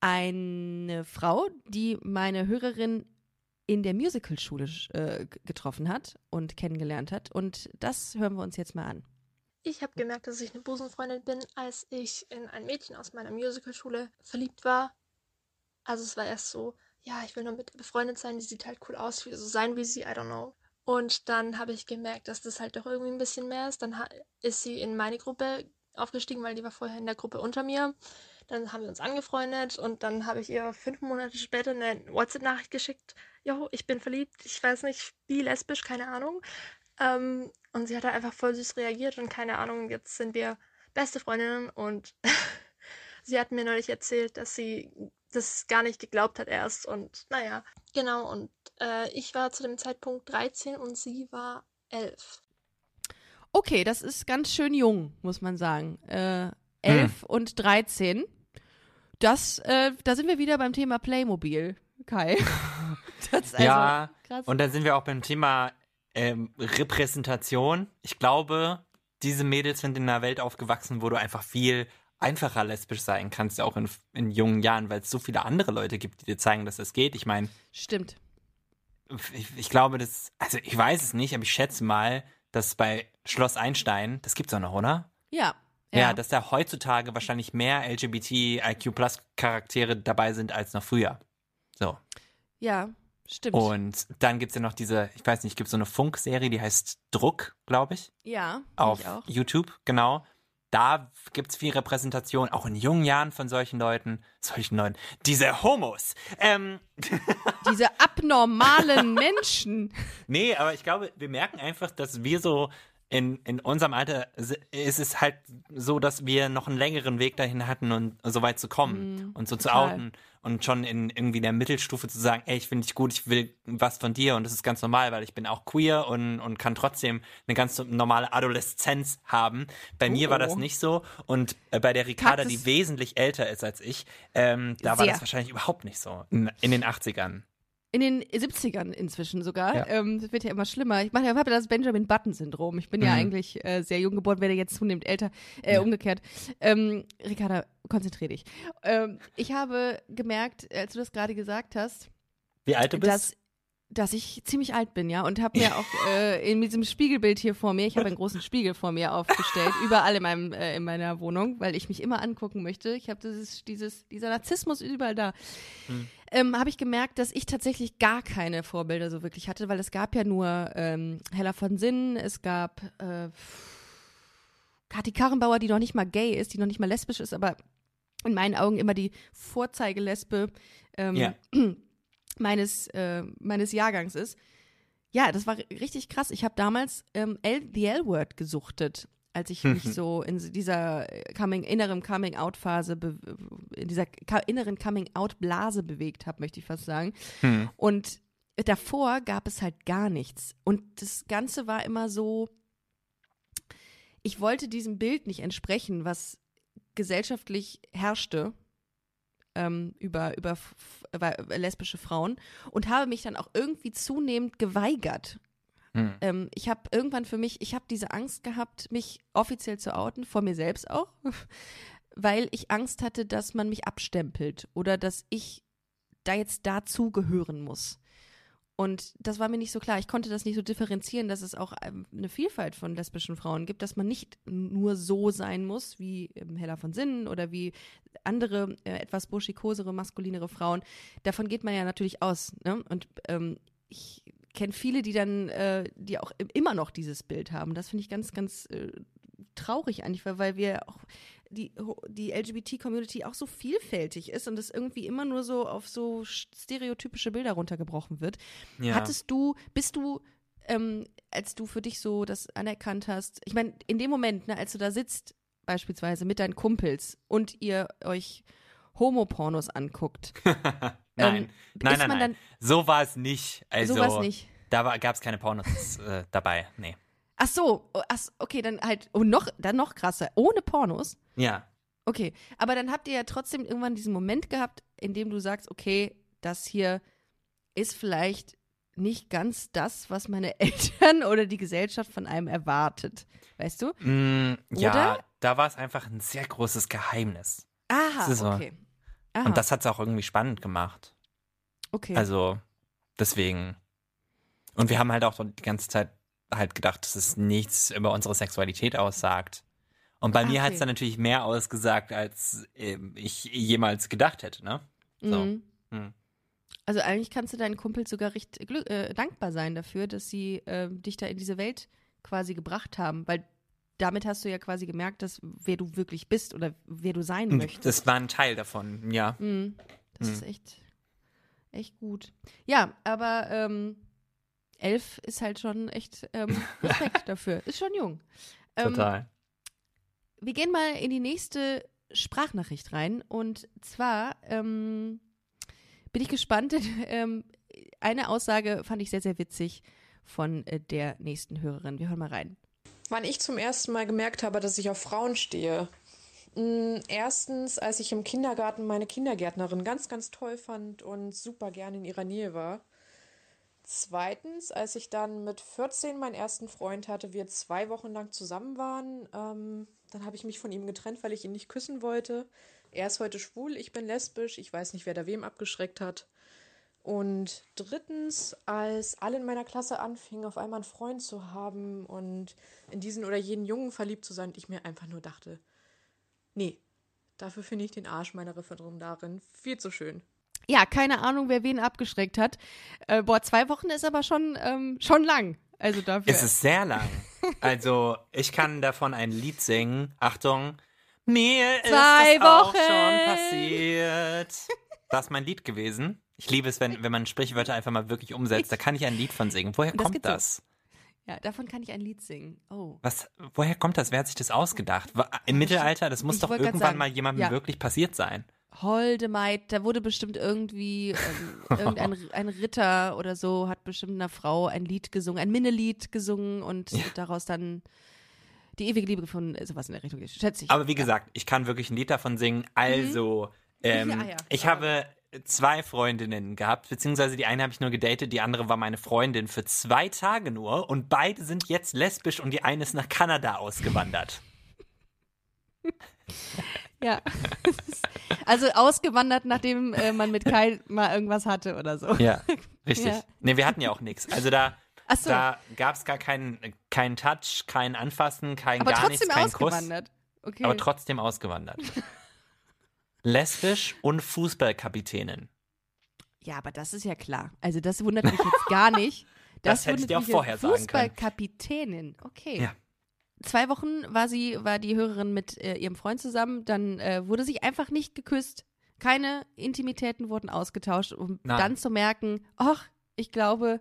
eine Frau, die meine Hörerin in der Musicalschule äh, getroffen hat und kennengelernt hat. Und das hören wir uns jetzt mal an. Ich habe gemerkt, dass ich eine Busenfreundin bin, als ich in ein Mädchen aus meiner Musicalschule verliebt war. Also es war erst so, ja, ich will nur mit befreundet sein, die sieht halt cool aus, will so sein wie sie, I don't know. Und dann habe ich gemerkt, dass das halt doch irgendwie ein bisschen mehr ist. Dann ist sie in meine Gruppe aufgestiegen, weil die war vorher in der Gruppe unter mir. Dann haben wir uns angefreundet und dann habe ich ihr fünf Monate später eine WhatsApp-Nachricht geschickt. Jo, ich bin verliebt, ich weiß nicht, wie lesbisch, keine Ahnung. Ähm, und sie hat da einfach voll süß reagiert und keine Ahnung, jetzt sind wir beste Freundinnen und sie hat mir neulich erzählt, dass sie das gar nicht geglaubt hat erst und naja, genau und äh, ich war zu dem Zeitpunkt 13 und sie war 11. Okay, das ist ganz schön jung, muss man sagen. Äh, 11 und 13. Das, äh, da sind wir wieder beim Thema Playmobil, Kai. Das ist also ja, krass. und dann sind wir auch beim Thema ähm, Repräsentation. Ich glaube, diese Mädels sind in einer Welt aufgewachsen, wo du einfach viel einfacher lesbisch sein kannst, auch in, in jungen Jahren, weil es so viele andere Leute gibt, die dir zeigen, dass es geht. Ich meine, Stimmt. ich, ich glaube, das, also ich weiß es nicht, aber ich schätze mal, dass bei Schloss Einstein, das gibt's auch noch, oder? Ja. Ja, dass da heutzutage wahrscheinlich mehr LGBTIQ-Plus-Charaktere dabei sind als noch früher. So. ja, stimmt. Und dann gibt's ja noch diese, ich weiß nicht, gibt so eine Funkserie, die heißt Druck, glaube ich, ja, auf ich. YouTube, genau. Da gibt's viel Repräsentation, auch in jungen Jahren von solchen Leuten, solchen Leuten, diese Homos. Ähm, Diese abnormalen Menschen. nee, aber ich glaube, wir merken einfach, dass wir so in, in unserem Alter ist es halt so, dass wir noch einen längeren Weg dahin hatten und so weit zu kommen und so zu total. outen und schon in irgendwie der Mittelstufe zu sagen, ey, ich finde dich gut, ich will was von dir und das ist ganz normal, weil ich bin auch queer und, und kann trotzdem eine ganz normale Adoleszenz haben. Bei mir war das Oh. nicht so und äh, bei der Ricarda, die wesentlich älter ist als ich, ähm, da war Sehr. das wahrscheinlich überhaupt nicht so in, in den 80ern. In den 70ern inzwischen sogar. Ja. Ähm, das wird ja immer schlimmer. Ich mache ja habe das Benjamin Button-Syndrom. Ich bin ja Mhm. eigentlich äh, sehr jung geboren, werde jetzt zunehmend älter. Äh, Umgekehrt. Ähm, Ricarda, konzentrier dich. Ähm, ich habe gemerkt, als du das gerade gesagt hast, Wie alt du bist? Dass, ich ziemlich alt bin, ja, und habe mir auch äh, in diesem Spiegelbild hier vor mir, ich habe einen großen Spiegel vor mir aufgestellt, überall in meinem äh, in meiner Wohnung, weil ich mich immer angucken möchte. Ich habe dieses dieses dieser Narzissmus überall da. Ähm, habe ich gemerkt, dass ich tatsächlich gar keine Vorbilder so wirklich hatte, weil es gab ja nur ähm, Hella von Sinn, es gab äh, Kathi Karrenbauer, die noch nicht mal gay ist, die noch nicht mal lesbisch ist, aber in meinen Augen immer die Vorzeigelesbe ähm, Ja. meines, äh, meines Jahrgangs ist. Ja, das war richtig krass. Ich habe damals ähm, L The L-Word gesuchtet, als ich mich so in dieser äh, Coming, inneren Coming-out-Phase, in dieser inneren Coming-out-Blase bewegt habe, möchte ich fast sagen. Hm. Und davor gab es halt gar nichts. Und das Ganze war immer so, ich wollte diesem Bild nicht entsprechen, was gesellschaftlich herrschte ähm, über, über, über lesbische Frauen und habe mich dann auch irgendwie zunehmend geweigert. Hm. Ähm, ich habe irgendwann für mich, ich habe diese Angst gehabt, mich offiziell zu outen, vor mir selbst auch, weil ich Angst hatte, dass man mich abstempelt oder dass ich da jetzt dazugehören muss. Und das war mir nicht so klar. Ich konnte das nicht so differenzieren, dass es auch ähm, eine Vielfalt von lesbischen Frauen gibt, dass man nicht nur so sein muss wie ähm, Hella von Sinnen oder wie andere äh, etwas burschikosere, maskulinere Frauen. Davon geht man ja natürlich aus. Ne? Und ähm, ich kenne viele, die dann, äh, die auch immer noch dieses Bild haben. Das finde ich ganz, ganz äh, traurig eigentlich, weil, weil wir auch die, die LGBT-Community auch so vielfältig ist und es irgendwie immer nur so auf so stereotypische Bilder runtergebrochen wird. Ja. Hattest du, bist du, ähm, als du für dich so das anerkannt hast, ich meine, in dem Moment, ne, als du da sitzt, beispielsweise mit deinen Kumpels und ihr euch Homopornos anguckt. nein, ähm, nein, nein, nein. so war es nicht. Also, so was nicht. Da gab es keine Pornos äh, dabei. Nee. Ach so, oh, ach, okay, dann halt, und noch, dann noch krasser, ohne Pornos. Ja. Okay, aber dann habt ihr ja trotzdem irgendwann diesen Moment gehabt, in dem du sagst, okay, das hier ist vielleicht nicht ganz das, was meine Eltern oder die Gesellschaft von einem erwartet. Weißt du? Mm, ja, Oder? da war es einfach ein sehr großes Geheimnis. Aha, so. okay. Aha, Und das hat es auch irgendwie spannend gemacht. okay. Also, deswegen. Und wir haben halt auch so die ganze Zeit halt gedacht, dass es nichts über unsere Sexualität aussagt. Und bei Ah, mir hat es dann natürlich mehr ausgesagt, als ähm, ich jemals gedacht hätte, ne? So. Mhm. Hm. Also eigentlich kannst du deinen Kumpels sogar recht äh, dankbar sein dafür, dass sie äh, dich da in diese Welt quasi gebracht haben, weil damit hast du ja quasi gemerkt, dass wer du wirklich bist oder wer du sein möchtest. Das war ein Teil davon, ja. Mhm. Das Mhm. ist echt, echt gut. Ja, aber ähm, elf ist halt schon echt ähm, Respekt dafür. Ist schon jung. Ähm, Total. Wir gehen mal in die nächste Sprachnachricht rein. Und zwar ähm, bin ich gespannt. denn, Ähm, eine Aussage fand ich sehr, sehr witzig von äh, der nächsten Hörerin. Wir hören mal rein. Wann ich zum ersten Mal gemerkt habe, dass ich auf Frauen stehe. Mm, Erstens, als ich im Kindergarten meine Kindergärtnerin ganz, ganz toll fand und super gern in ihrer Nähe war. Zweitens, als ich dann mit 14 meinen ersten Freund hatte, wir zwei Wochen lang zusammen waren, ähm, dann habe ich mich von ihm getrennt, weil ich ihn nicht küssen wollte. Er ist heute schwul, ich bin lesbisch, ich weiß nicht, wer da wem abgeschreckt hat. Und drittens, als alle in meiner Klasse anfingen, auf einmal einen Freund zu haben und in diesen oder jenen Jungen verliebt zu sein, ich mir einfach nur dachte, nee, dafür finde ich den Arsch meiner Referendarin viel zu schön. Ja, keine Ahnung, wer wen abgeschreckt hat. Äh, boah, zwei Wochen ist aber schon, ähm, schon lang. Also dafür. Es ist sehr lang. Also, ich kann davon ein Lied singen. Achtung. Mir Zwei ist auch Wochen. schon passiert. Das ist mein Lied gewesen. Ich liebe es, wenn, wenn man Sprichwörter einfach mal wirklich umsetzt. Da kann ich ein Lied von singen. Woher das kommt das? ja, davon kann ich ein Lied singen. Oh. Was, woher kommt das? Wer hat sich das ausgedacht? Im Mittelalter, das muss Ich doch irgendwann sagen, mal jemandem ja. wirklich passiert sein. Holde Maid, da wurde bestimmt irgendwie ähm, irgendein ein Ritter oder so hat bestimmt einer Frau ein Lied gesungen, ein Minnelied gesungen und daraus dann die ewige Liebe gefunden, sowas in der Richtung, schätze ich. Aber wie gesagt, ich kann wirklich ein Lied davon singen. Also, ähm, Ja, ja. ich habe zwei Freundinnen gehabt, beziehungsweise die eine habe ich nur gedatet, die andere war meine Freundin für zwei Tage nur und beide sind jetzt lesbisch und die eine ist nach Kanada ausgewandert. ja. also ausgewandert, nachdem äh, man mit Kai mal irgendwas hatte oder so. Ja, richtig. Ja. Nee, wir hatten ja auch nichts. Also da, so, da gab es gar keinen keinen Touch, kein Anfassen, kein aber gar nichts, kein Kuss. ausgewandert. Okay. Aber trotzdem ausgewandert. Lesbisch und Fußballkapitänin. ja, aber das ist ja klar. Also das wundert mich jetzt gar nicht. Das hätte ich dir auch vorher sagen können. Fußballkapitänin, okay. Ja. Zwei Wochen war sie, war die Hörerin mit äh, ihrem Freund zusammen, dann äh, wurde sich einfach nicht geküsst. Keine Intimitäten wurden ausgetauscht, um Nein. dann zu merken, ach, ich glaube,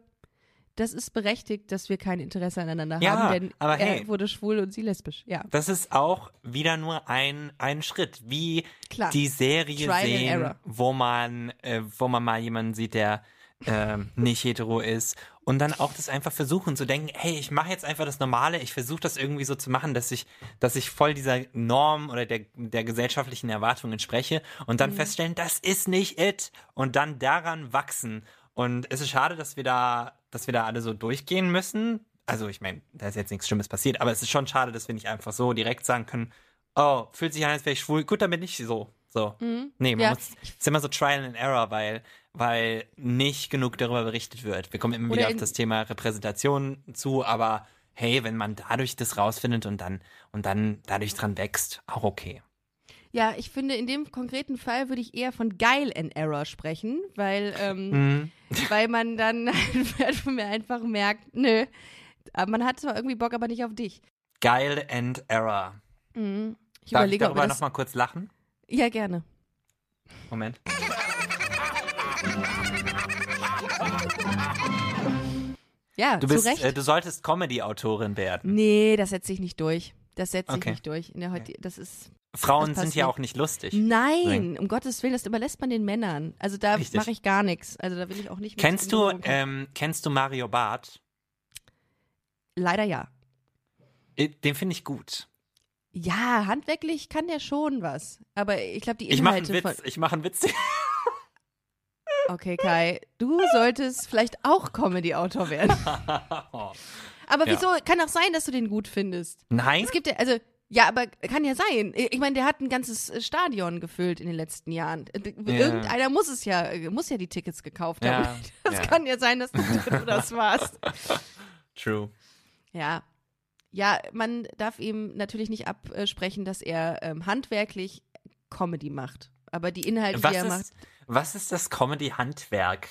das ist berechtigt, dass wir kein Interesse aneinander Ja, haben, denn aber er hey. wurde schwul und sie lesbisch. Ja, Das ist auch wieder nur ein, ein Schritt, wie klar. die Serie Trial sehen, wo man, äh, wo man mal jemanden sieht, der ähm, nicht hetero ist und dann auch das einfach versuchen zu denken, hey, ich mache jetzt einfach das Normale, ich versuche das irgendwie so zu machen, dass ich, dass ich voll dieser Norm oder der, der gesellschaftlichen Erwartung entspreche und Mhm. dann feststellen, das ist nicht it und dann daran wachsen. Und es ist schade, dass wir da, dass wir da alle so durchgehen müssen. Also ich meine, da ist jetzt nichts Schlimmes passiert, aber es ist schon schade, dass wir nicht einfach so direkt sagen können, oh, fühlt sich an, als wäre ich schwul, gut, dann bin ich so. So, So. Nee, man Ja. muss, es ist immer so Trial and Error, weil, weil nicht genug darüber berichtet wird. Wir kommen immer Oder wieder auf das Thema Repräsentation zu, aber hey, wenn man dadurch das rausfindet und dann, und dann dadurch dran wächst, auch okay. Ja, ich finde, in dem konkreten Fall würde ich eher von geil and error sprechen, weil, ähm, Mhm. weil man dann einfach merkt, nö, man hat zwar irgendwie Bock, aber nicht auf dich. Geil and Error. Mhm. Ich Darf ich überlege, ob darüber nochmal kurz lachen? Ja, gerne. Moment. Ja, Du zu bist, Recht. äh, du solltest Comedy-Autorin werden. nee, das setze ich nicht durch. Das setze ich Okay. nicht durch. In der heute, das ist. Frauen Das sind ja auch nicht lustig. Nein, um Gottes Willen, das überlässt man den Männern. Also da mache ich gar nichts. Also da will ich auch nicht mit Kennst du, ähm, kennst du Mario Barth? Leider ja. Den finde ich gut. Ja, handwerklich kann der schon was. Aber ich glaube, die Ich mache Inhalte einen von. Witz. Ich mache einen Witz. Okay, Kai, du solltest vielleicht auch Comedy-Autor werden. Aber Ja. wieso? Kann auch sein, dass du den gut findest. Nein? Es gibt ja, also, ja, aber kann ja sein. Ich meine, der hat ein ganzes äh, Stadion gefüllt in den letzten Jahren. Äh, Irgendeiner muss es ja, äh, muss ja die Tickets gekauft haben. Ja, Das ja. kann ja sein, dass du das warst. True. Ja. Ja, man darf ihm natürlich nicht absprechen, dass er ähm, handwerklich Comedy macht. Aber die Inhalte, Was die er macht, ist, was ist das Comedy-Handwerk?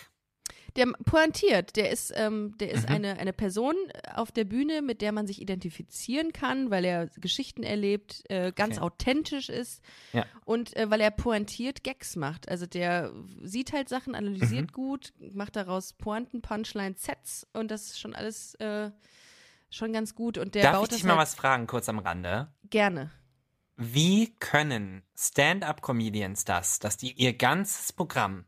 der pointiert. Der ist, ähm, der ist Mhm. eine, eine Person auf der Bühne, mit der man sich identifizieren kann, weil er Geschichten erlebt, äh, ganz Okay. authentisch ist Ja. und äh, weil er pointiert Gags macht. Also der sieht halt Sachen, Mhm. analysiert gut, macht daraus Pointen, Punchlines, Sets und das ist schon alles äh, schon ganz gut. Und der Darf baut ich dich mal halt was fragen, kurz am Rande? gerne. Wie können Stand-up-Comedians das, dass die ihr ganzes Programm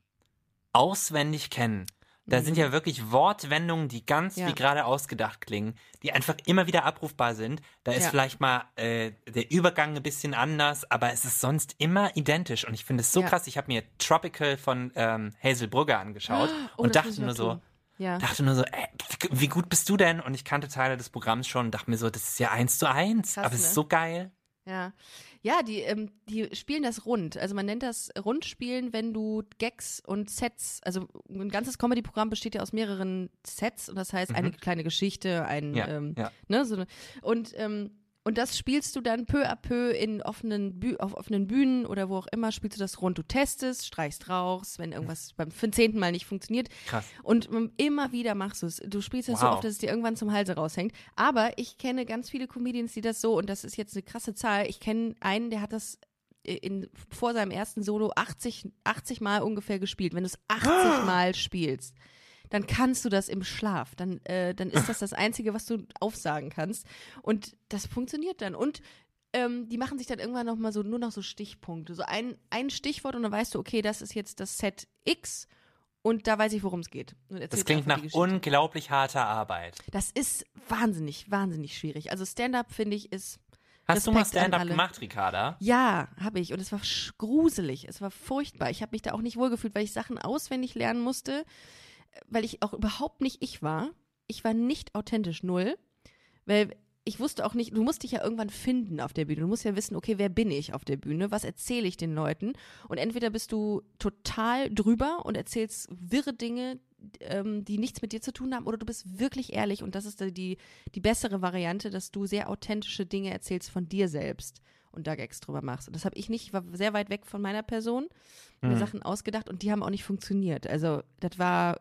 auswendig kennen? Da sind ja wirklich Wortwendungen, die ganz Mhm. Ja. wie gerade ausgedacht klingen, die einfach immer wieder abrufbar sind. Da ist Ja. vielleicht mal äh, der Übergang ein bisschen anders, aber es ist sonst immer identisch. Und ich finde es so Ja. krass. Ich habe mir Tropical von ähm, Hazel Brugger angeschaut Oh, und dachte nur noch so, tun. Ja. dachte nur so, ey, wie- wie gut bist du denn? Und ich kannte Teile des Programms schon und dachte mir so, das ist ja eins zu eins, Krass, aber es ist ne? so geil. Ja, ja, die, ähm, die spielen das rund. Also man nennt das Rundspielen, wenn du Gags und Sets, also ein ganzes Comedy-Programm besteht ja aus mehreren Sets und das heißt eine kleine Geschichte, ein, Mhm. Ja, ähm, ja. ne, so und ähm, und das spielst du dann peu à peu in offenen Bü auf offenen Bühnen oder wo auch immer spielst du das rund. Du testest, streichst raus, wenn irgendwas beim zehnten Mal nicht funktioniert. Krass. Und immer wieder machst du es. Du spielst das so Wow. oft, dass es dir irgendwann zum Halse raushängt. Aber ich kenne ganz viele Comedians, die das so, und das ist jetzt eine krasse Zahl, ich kenne einen, der hat das in, vor seinem ersten Solo 80, 80 Mal ungefähr gespielt. Wenn du es 80 Mal spielst, dann kannst du das im Schlaf. Dann, äh, dann ist das das Einzige, was du aufsagen kannst. Und das funktioniert dann. Und ähm, die machen sich dann irgendwann noch mal so nur noch so Stichpunkte. So ein, ein Stichwort und dann weißt du, okay, das ist jetzt das Set X und da weiß ich, worum es geht. Und Das klingt nach unglaublich harter Arbeit. Das ist wahnsinnig, wahnsinnig schwierig. Also Stand-up, finde ich, ist. Hast du mal Respekt an Stand-up gemacht, Ricarda? Ja, habe ich. Und es war gruselig. Es war furchtbar. Ich habe mich da auch nicht wohlgefühlt, weil ich Sachen auswendig lernen musste, weil ich auch überhaupt nicht ich war. Ich war nicht authentisch, null. Weil ich wusste auch nicht, du musst dich ja irgendwann finden auf der Bühne. Du musst ja wissen, okay, wer bin ich auf der Bühne? Was erzähle ich den Leuten? Und entweder bist du total drüber und erzählst wirre Dinge, ähm, die nichts mit dir zu tun haben, oder du bist wirklich ehrlich und das ist die, die bessere Variante, dass du sehr authentische Dinge erzählst von dir selbst und da Gags drüber machst. Und das habe ich nicht, ich war sehr weit weg von meiner Person, mir Mhm. Sachen ausgedacht und die haben auch nicht funktioniert. Also das war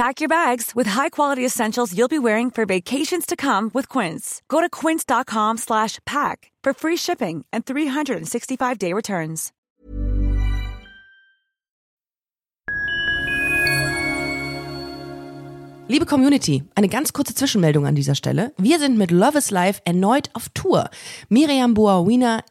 Pack your bags with high-quality essentials you'll be wearing for vacations to come with Quince. Go to quince.com slash pack for free shipping and 365-day returns. Liebe Community, eine ganz kurze Zwischenmeldung an dieser Stelle. Wir sind mit Love is Life erneut auf Tour. Miriam Boawina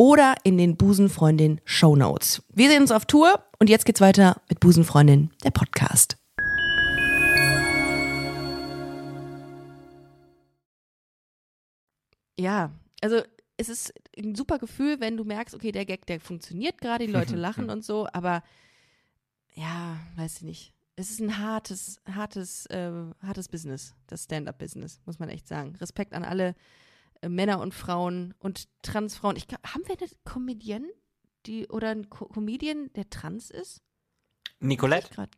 oder in den Busenfreundin Show Notes. Wir sehen uns auf Tour und jetzt geht's weiter mit Busenfreundin, der Podcast. Ja, also es ist ein super Gefühl, wenn du merkst, okay, der Gag, der funktioniert gerade, die Leute lachen und so, aber ja, weiß ich nicht. Es ist ein hartes, hartes, äh, hartes Business, das Stand-up-Business, muss man echt sagen. Respekt an alle äh, Männer und Frauen und Transfrauen. Ich haben wir eine Comedian, die oder einen Co Comedian, der trans ist? Nicolette?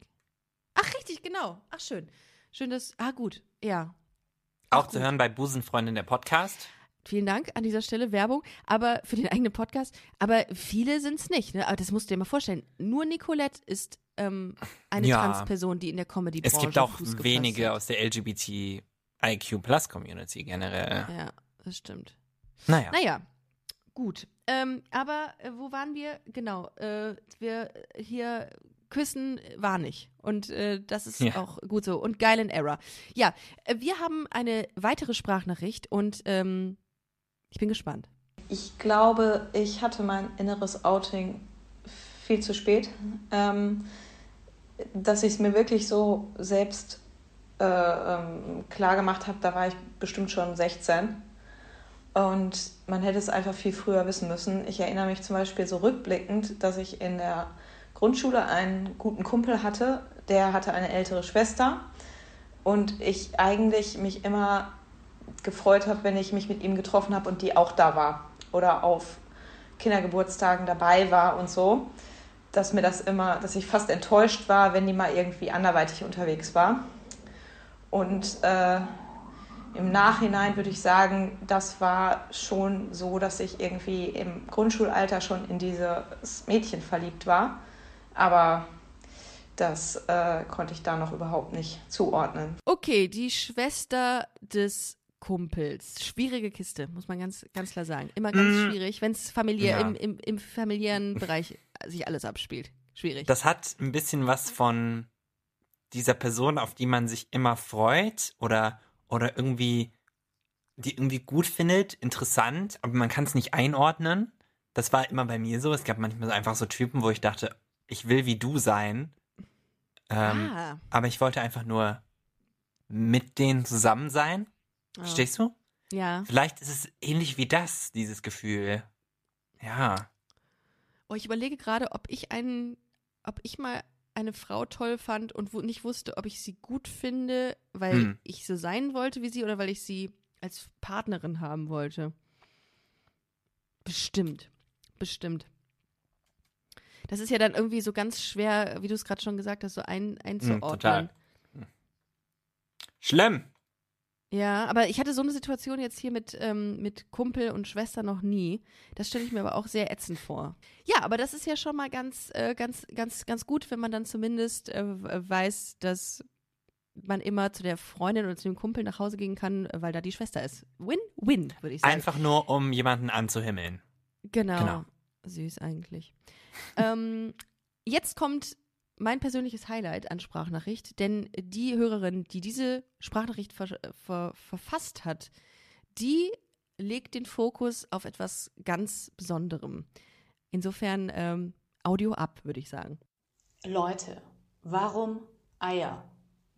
Ach, richtig, genau. Ach, schön. Schön, dass. Ah, gut. Ja. Auch zu hören bei Busenfreundin der Podcast. Vielen Dank an dieser Stelle Werbung, aber für den eigenen Podcast. Aber viele sind es nicht. Ne? Aber das musst du dir mal vorstellen. Nur Nicolette ist ähm, eine Ja. Transperson, die in der Comedy-Branche Es gibt auch wenige aus der LGBTIQ-Plus-Community generell. Ja, das stimmt. Naja. Naja, gut. Ähm, aber äh, wo waren wir? Genau. Äh, wir äh, hier küssen war nicht. Und äh, das ist Ja. auch gut so. Und geil in Error. Ja, äh, wir haben eine weitere Sprachnachricht und ähm, ich bin gespannt. Ich glaube, ich hatte mein inneres Outing viel zu spät. Ähm, dass ich es mir wirklich so selbst äh, ähm, klar gemacht habe, da war ich bestimmt schon 16. Und man hätte es einfach viel früher wissen müssen. Ich erinnere mich zum Beispiel so rückblickend, dass ich in der Grundschule einen guten Kumpel hatte, der hatte eine ältere Schwester. Und ich eigentlich mich immer gefreut habe, wenn ich mich mit ihm getroffen habe und die auch da war oder auf Kindergeburtstagen dabei war und so, dass mir das immer, dass ich fast enttäuscht war, wenn die mal irgendwie anderweitig unterwegs war. Und äh, im Nachhinein würde ich sagen, das war schon so, dass ich irgendwie im Grundschulalter schon in dieses Mädchen verliebt war. Aber das äh, konnte ich da noch überhaupt nicht zuordnen. Okay, die Schwester des Kumpels. Schwierige Kiste, muss man ganz, ganz klar sagen. Immer ganz Mm. schwierig, wenn es familiär, Ja. im, im, im familiären Bereich sich alles abspielt. Schwierig. Das hat ein bisschen was von dieser Person, auf die man sich immer freut oder, oder irgendwie, die irgendwie gut findet, interessant, aber man kann es nicht einordnen. Das war immer bei mir so. Es gab manchmal einfach so Typen, wo ich dachte, ich will wie du sein. Ähm, ah, Aber ich wollte einfach nur mit denen zusammen sein. Ja. Verstehst du? ja. Vielleicht ist es ähnlich wie das, dieses Gefühl. Ja. Oh, ich überlege gerade, ob ich einen, ob ich mal eine Frau toll fand und wo nicht wusste, ob ich sie gut finde, weil Hm. ich so sein wollte wie sie oder weil ich sie als Partnerin haben wollte. Bestimmt. Bestimmt. Das ist ja dann irgendwie so ganz schwer, wie du es gerade schon gesagt hast, so ein, einzuordnen. Hm, total. Schlimm. Ja, aber ich hatte so eine Situation jetzt hier mit, ähm, mit Kumpel und Schwester noch nie. Das stelle ich mir aber auch sehr ätzend vor. Ja, aber das ist ja schon mal ganz, äh, ganz, ganz, ganz gut, wenn man dann zumindest äh, weiß, dass man immer zu der Freundin oder zu dem Kumpel nach Hause gehen kann, äh, weil da die Schwester ist. Win-win, würde ich sagen. Einfach nur, um jemanden anzuhimmeln. Genau. Genau. Süß eigentlich. ähm, jetzt kommt mein persönliches Highlight an Sprachnachricht, denn die Hörerin, die diese Sprachnachricht ver ver verfasst hat, die legt den Fokus auf etwas ganz Besonderem. Insofern ähm, Audio ab, würde ich sagen. Leute, warum Eier?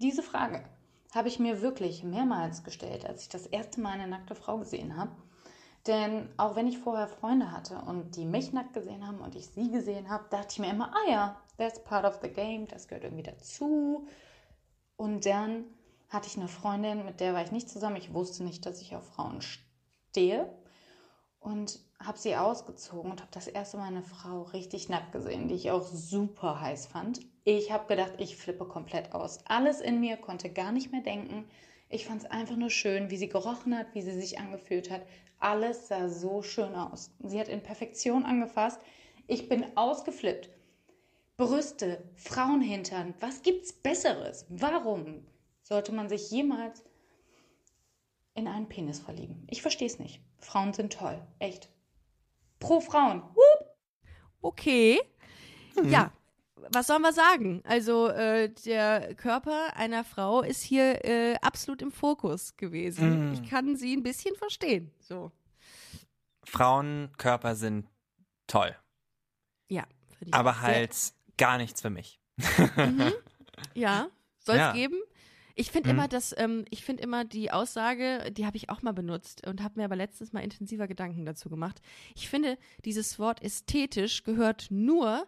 Diese Frage habe ich mir wirklich mehrmals gestellt, als ich das erste Mal eine nackte Frau gesehen habe. Denn auch wenn ich vorher Freunde hatte und die mich nackt gesehen haben und ich sie gesehen habe, dachte ich mir immer, ja, that's part of the game, das gehört irgendwie dazu. Und dann hatte ich eine Freundin, mit der war ich nicht zusammen. Ich wusste nicht, dass ich auf Frauen stehe. Und habe sie ausgezogen und habe das erste Mal eine Frau richtig nackt gesehen, die ich auch super heiß fand. Ich habe gedacht, ich flippe komplett aus. Alles in mir konnte gar nicht mehr denken. Ich fand es einfach nur schön, wie sie gerochen hat, wie sie sich angefühlt hat. Alles sah so schön aus. Sie hat in Perfektion angefasst. Ich bin ausgeflippt. Brüste, Frauenhintern, was gibt's Besseres? Warum sollte man sich jemals in einen Penis verlieben? Ich verstehe es nicht. Frauen sind toll, echt. Pro Frauen. Wupp. Okay. Ja, was sollen wir sagen? Also äh, der Körper einer Frau ist hier äh, absolut im Fokus gewesen. Mhm. Ich kann sie ein bisschen verstehen. So, Frauenkörper sind toll, ja. aber sehr- halt gar nichts für mich. Mhm. Ja, soll es Ja. geben? Ich finde Mhm. immer, dass ähm, ich finde immer die Aussage, die habe ich auch mal benutzt und habe mir aber letztens mal intensiver Gedanken dazu gemacht. Ich finde, dieses Wort ästhetisch gehört nur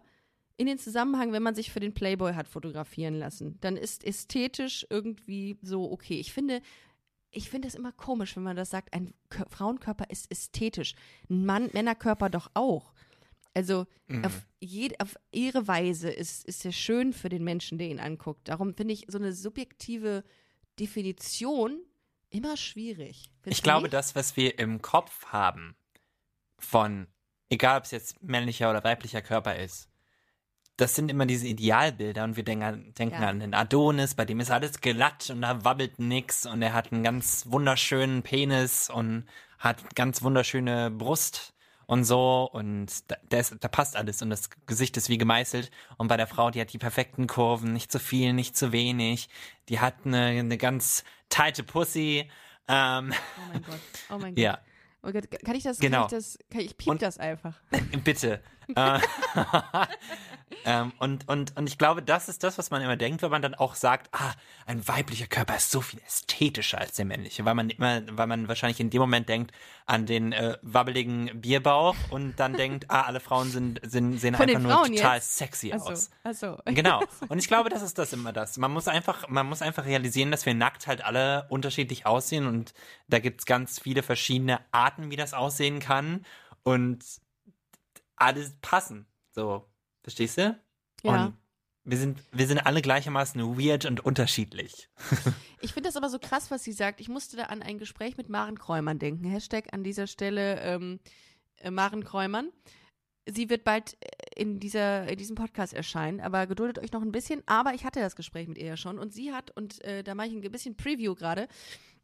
in den Zusammenhang, wenn man sich für den Playboy hat fotografieren lassen. Dann ist ästhetisch irgendwie so okay. Ich finde, ich finde es immer komisch, wenn man das sagt, ein Kö Frauenkörper ist ästhetisch. Ein Mann, Männerkörper doch auch. Also Mhm. auf, jed, auf ihre Weise ist, ist er schön für den Menschen, der ihn anguckt. Darum finde ich so eine subjektive Definition immer schwierig. Ich glaube, nicht? das, was wir im Kopf haben, von, egal ob es jetzt männlicher oder weiblicher Körper ist, das sind immer diese Idealbilder und wir denken, denken Ja. an den Adonis, bei dem ist alles glatt und da wabbelt nix und er hat einen ganz wunderschönen Penis und hat ganz wunderschöne Brust und so und da, da, ist, da passt alles und das Gesicht ist wie gemeißelt und bei der Frau, die hat die perfekten Kurven, nicht zu viel, nicht zu wenig, die hat eine, eine ganz tighte Pussy, ähm, Oh mein Gott. Oh mein Gott. ja. Oh Gott. Kann ich das? Genau. Kann ich das? Kann ich piep Und- das einfach. Bitte. Äh, ähm, und, und, und ich glaube, das ist das, was man immer denkt, wenn man dann auch sagt, ah, ein weiblicher Körper ist so viel ästhetischer als der männliche, weil man immer, weil man wahrscheinlich in dem Moment denkt an den äh, wabbeligen Bierbauch und dann denkt, ah, alle Frauen sind, sind sehen Von einfach nur Frauen total jetzt? sexy Achso. aus. Achso. Genau. Und ich glaube, das ist das immer das. Man muss einfach, man muss einfach realisieren, dass wir nackt halt alle unterschiedlich aussehen und da gibt's ganz viele verschiedene Arten, wie das aussehen kann und alles passen. So, verstehst du? Ja. Und wir sind, wir sind alle gleichermaßen weird und unterschiedlich. Ich finde das aber so krass, was sie sagt. Ich musste da an ein Gespräch mit Maren Kräumann denken. Hashtag an dieser Stelle ähm, äh, Maren Kräumann. Sie wird bald äh, in, dieser, in diesem Podcast erscheinen, aber geduldet euch noch ein bisschen. Aber ich hatte das Gespräch mit ihr ja schon und sie hat, und äh, da mache ich ein bisschen Preview gerade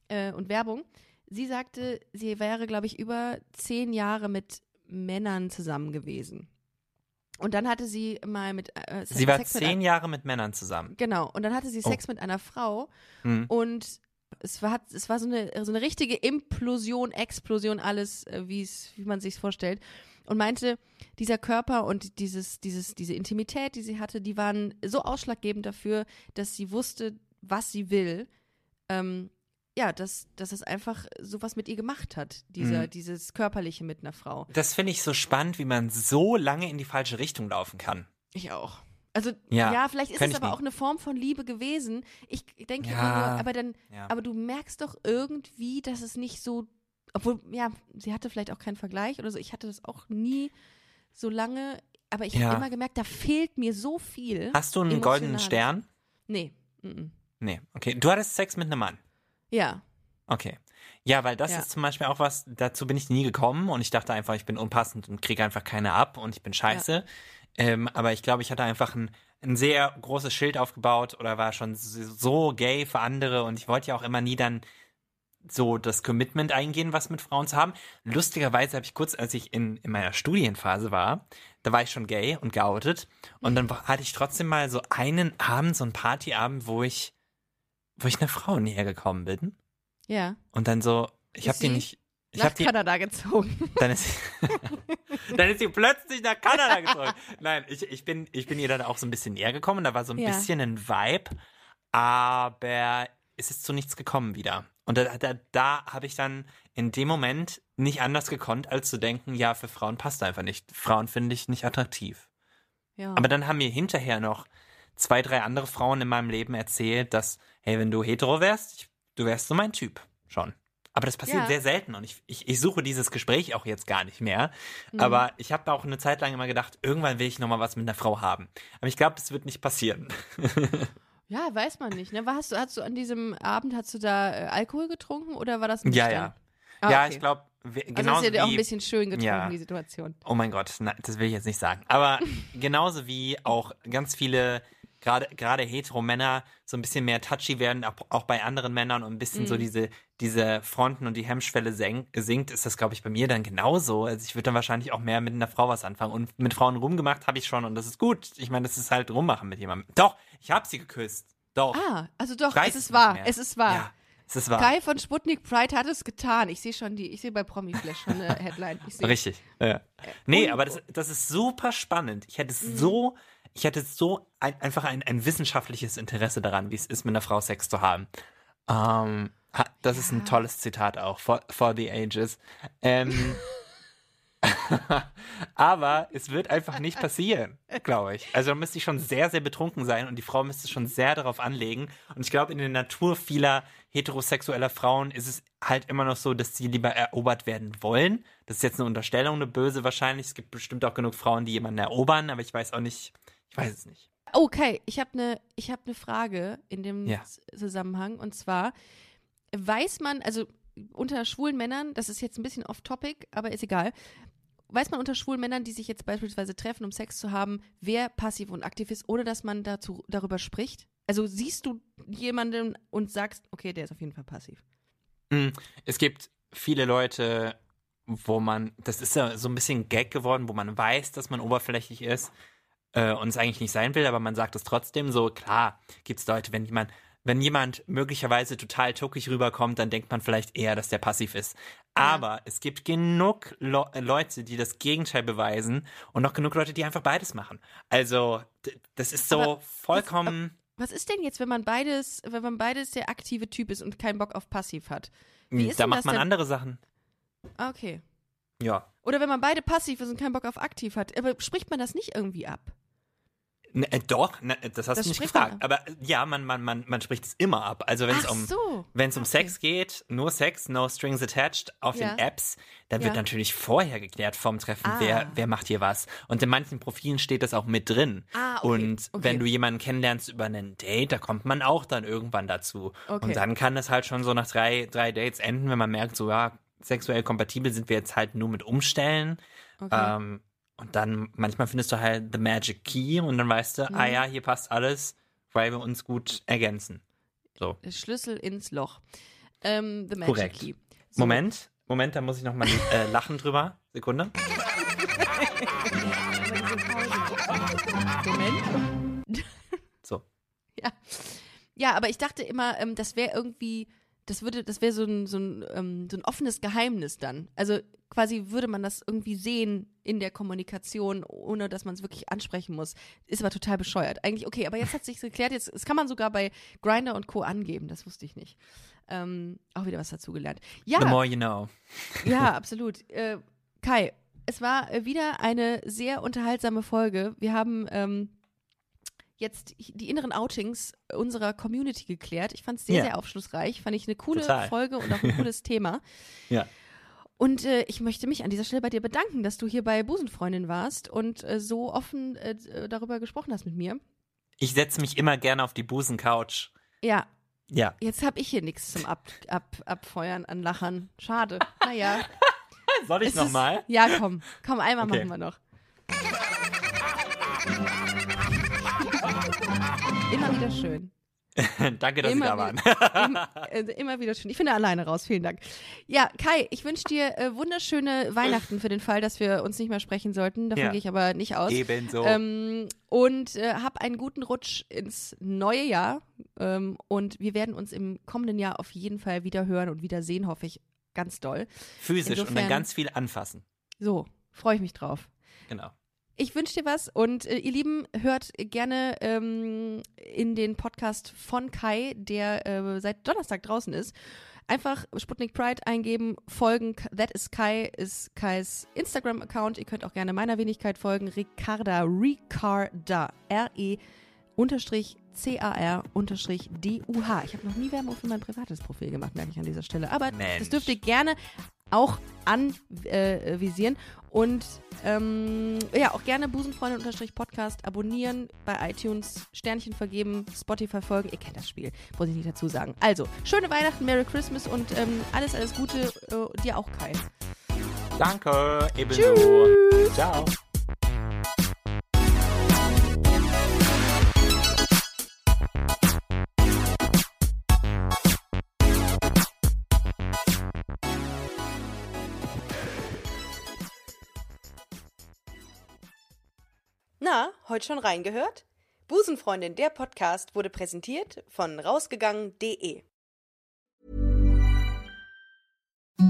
äh, und Werbung. Sie sagte, sie wäre, glaube ich, über zehn Jahre mit Männern zusammen gewesen. Und dann hatte sie mal mit äh, Sie war Sex mit zehn Jahre mit Männern zusammen. Genau, und dann hatte sie Oh. Sex mit einer Frau Hm. und es war, es war so, eine, so eine richtige Implosion, Explosion, alles, äh, wie es, wie man sich vorstellt. Und meinte, dieser Körper und dieses, dieses, diese Intimität, die sie hatte, die waren so ausschlaggebend dafür, dass sie wusste, was sie will. Ähm, ja, dass, dass es einfach sowas mit ihr gemacht hat, dieser, Mhm. dieses Körperliche mit einer Frau. Das finde ich so spannend, wie man so lange in die falsche Richtung laufen kann. Ich auch. Also Ja, ja, vielleicht ist es aber nie. auch eine Form von Liebe gewesen. Ich denke Ja, immer nur, aber dann, ja. aber du merkst doch irgendwie, dass es nicht so, obwohl, ja, sie hatte vielleicht auch keinen Vergleich oder so. Ich hatte das auch nie so lange, aber ich habe immer gemerkt, da fehlt mir so viel. Hast du einen goldenen Emotionales. Stern? Nee. Mm Nee, okay. Du hattest Sex mit einem Mann. Ja. Okay. Ja, weil das Ja. ist zum Beispiel auch was, dazu bin ich nie gekommen und ich dachte einfach, ich bin unpassend und kriege einfach keine ab und ich bin scheiße. Ähm, aber ich glaube, ich hatte einfach ein, ein sehr großes Schild aufgebaut oder war schon so gay für andere und ich wollte ja auch immer nie dann so das Commitment eingehen, was mit Frauen zu haben. Lustigerweise habe ich kurz, als ich in, in meiner Studienphase war, da war ich schon gay und geoutet und dann hatte ich trotzdem mal so einen Abend, so einen Partyabend, wo ich, wo ich einer Frau näher gekommen bin. Ja. Und dann so, ich habe die nicht. Ich Nach habe die. Kanada gezogen. Dann ist, dann ist sie plötzlich nach Kanada gezogen. Nein, ich, ich, bin, ich bin ihr dann auch so ein bisschen näher gekommen. Da war so ein Ja. bisschen ein Vibe, aber es ist zu nichts gekommen wieder. Und da, da, da habe ich dann in dem Moment nicht anders gekonnt, als zu denken, ja, für Frauen passt einfach nicht. Frauen finde ich nicht attraktiv. Ja. Aber dann haben mir hinterher noch zwei, drei andere Frauen in meinem Leben erzählt, dass, hey, wenn du hetero wärst, ich, du wärst so mein Typ schon. Aber das passiert Ja. sehr selten und ich, ich, ich suche dieses Gespräch auch jetzt gar nicht mehr. Mhm. Aber ich habe auch eine Zeit lang immer gedacht, irgendwann will ich nochmal was mit einer Frau haben. Aber ich glaube, das wird nicht passieren. ja, weiß man nicht. Ne? War, hast, du, hast du an diesem Abend, hast du da äh, Alkohol getrunken oder war das nüchtern? Ja, ja. Ah, ja, okay. ich glaube, Also genauso hast du dir auch ein bisschen schön getrunken, Ja. die Situation. Oh mein Gott, na, das will ich jetzt nicht sagen. Aber genauso wie auch ganz viele, gerade gerade hetero Männer so ein bisschen mehr touchy werden, auch, bei anderen Männern und ein bisschen so Mhm. diese, diese Fronten und die Hemmschwelle sinkt, ist das, glaube ich, bei mir dann genauso. Also ich würde dann wahrscheinlich auch mehr mit einer Frau was anfangen. Und mit Frauen rumgemacht habe ich schon und das ist gut. Ich meine, das ist halt rummachen mit jemandem. Doch, ich habe sie geküsst. Doch. Ah, also doch, es ist wahr, mehr. es ist wahr. Ja, es ist wahr. Kai von Sputnik Pride hat es getan. Ich sehe schon die, ich sehe bei Promi Flash schon eine Headline. Richtig. Ja. Nee, aber das, das ist super spannend. Ich hätte Mhm. so, ich hätte so ein, einfach ein, ein wissenschaftliches Interesse daran, wie es ist, mit einer Frau Sex zu haben. Ähm, das ist ein tolles Zitat auch, for, for the ages. Ähm, aber es wird einfach nicht passieren, glaube ich. Also da müsste ich schon sehr, sehr betrunken sein und die Frau müsste schon sehr darauf anlegen. Und ich glaube, in der Natur vieler heterosexueller Frauen ist es halt immer noch so, dass sie lieber erobert werden wollen. Das ist jetzt eine Unterstellung, eine böse wahrscheinlich. Es gibt bestimmt auch genug Frauen, die jemanden erobern, aber ich weiß auch nicht, ich weiß es nicht. Okay, ich habe eine ich habe eine Frage in dem Ja. Zusammenhang und zwar weiß man also unter schwulen Männern, das ist jetzt ein bisschen off topic, aber ist egal. Weiß man unter schwulen Männern, die sich jetzt beispielsweise treffen, um Sex zu haben, wer passiv und aktiv ist, ohne dass man dazu darüber spricht? Also siehst du jemanden und sagst, okay, der ist auf jeden Fall passiv. Mm, Es gibt viele Leute, wo man, das ist ja so ein bisschen Gag geworden, wo man weiß, dass man oberflächlich ist äh, und es eigentlich nicht sein will, aber man sagt es trotzdem so, klar, gibt es Leute, wenn jemand, wenn jemand möglicherweise total tuckig rüberkommt, dann denkt man vielleicht eher, dass der passiv ist. Aber es gibt genug Le äh, die das Gegenteil beweisen und noch genug Leute, die einfach beides machen. Also, das ist so Aber vollkommen. Was ist denn jetzt, wenn man beides, wenn man beides der aktive Typ ist und keinen Bock auf passiv hat? Ist da macht das man denn? andere Sachen. Ah, Okay. Ja. Oder wenn man beide passiv ist und keinen Bock auf aktiv hat. Aber spricht man das nicht irgendwie ab? Ne, äh, doch, ne, das hast Das du nicht gefragt. man Aber ja, man, man, man, man spricht es immer ab. Also wenn es um, so. wenn es um Okay. Sex geht, nur Sex, no strings attached auf Ja. den Apps, dann Ja. wird natürlich vorher geklärt vorm Treffen, Ah. wer, wer macht hier was. Und in manchen Profilen steht das auch mit drin. Ah, okay. Und Okay. wenn du jemanden kennenlernst über einen Date, da kommt man auch dann irgendwann dazu. Okay. Und dann kann das halt schon so nach drei, drei Dates enden, wenn man merkt, so ja, sexuell kompatibel sind wir jetzt halt nur mit Umstellen. Okay. Ähm, und dann manchmal findest du halt the magic key und dann weißt du, Mhm. ah ja, hier passt alles, weil wir uns gut ergänzen. So. Schlüssel ins Loch. Ähm, the Magic Korrekt. Key. So. Moment, Moment, da muss ich nochmal äh, lachen drüber. Sekunde. Moment. So. Ja. Ja, aber ich dachte immer, ähm, das wäre irgendwie, das würde, das wäre so ein, so, ein, ähm, so ein offenes Geheimnis dann. Also quasi würde man das irgendwie sehen in der Kommunikation, ohne dass man es wirklich ansprechen muss. Ist aber total bescheuert. Eigentlich, okay, aber jetzt hat sich geklärt, jetzt, das kann man sogar bei Grinder und Co. angeben, das wusste ich nicht. Ähm, auch wieder was dazugelernt. Ja, The more you know. ja, absolut. Äh, Kai, es war äh, wieder eine sehr unterhaltsame Folge. Wir haben ähm, jetzt die inneren Outings unserer Community geklärt. Ich fand es sehr, Ja. sehr aufschlussreich. Fand ich eine coole Total. Folge und auch ein cooles Thema. Ja. Und äh, ich möchte mich an dieser Stelle bei dir bedanken, dass du hier bei Busenfreundin warst und äh, so offen äh, d- darüber gesprochen hast mit mir. Ich setze mich immer gerne auf die Busencouch. Ja, Ja. jetzt habe ich hier nichts zum Ab Ab Abfeuern an Lachern. Schade. Naja. Soll ich nochmal? Ja, komm. Komm, einmal Okay. machen wir noch. Immer wieder schön. Danke, dass immer, Sie da waren. wi- immer, äh, immer wieder schön. Ich finde alleine raus. Vielen Dank. Ja, Kai, ich wünsche dir äh, wunderschöne Weihnachten für den Fall, dass wir uns nicht mehr sprechen sollten. Davon Ja. gehe ich aber nicht aus. Ebenso. Ähm, und äh, hab einen guten Rutsch ins neue Jahr. Ähm, und wir werden uns im kommenden Jahr auf jeden Fall wieder hören und wieder sehen, hoffe ich ganz doll. Physisch und dann insofern- ganz viel anfassen. So, freue ich mich drauf. Genau. Ich wünsche dir was und äh, ihr Lieben, hört gerne ähm, in den Podcast von Kai, der äh, seit Donnerstag draußen ist. Einfach Sputnik Pride eingeben, folgen. That is Kai ist Kais Instagram-Account. Ihr könnt auch gerne meiner Wenigkeit folgen. Ricarda, Ricarda, R-E unterstrich C-A-R unterstrich D-U-H. Ich habe noch nie Werbung für mein privates Profil gemacht, merke ich an dieser Stelle. Aber Mensch. das dürft ihr gerne auch anvisieren. Und ähm, ja, auch gerne Busenfreunde-Podcast abonnieren, bei iTunes Sternchen vergeben, Spotify folgen. Ihr kennt das Spiel, muss ich nicht dazu sagen. Also, schöne Weihnachten, Merry Christmas und ähm, alles, alles Gute äh, dir auch, Kai. Danke, ebenso. Tschüss. Ciao. Heute schon reingehört? Busenfreundin, der Podcast wurde präsentiert von rausgegangen.de.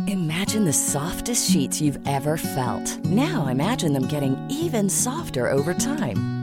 Imagine the softest sheets you've ever felt. Now imagine them getting even softer over time.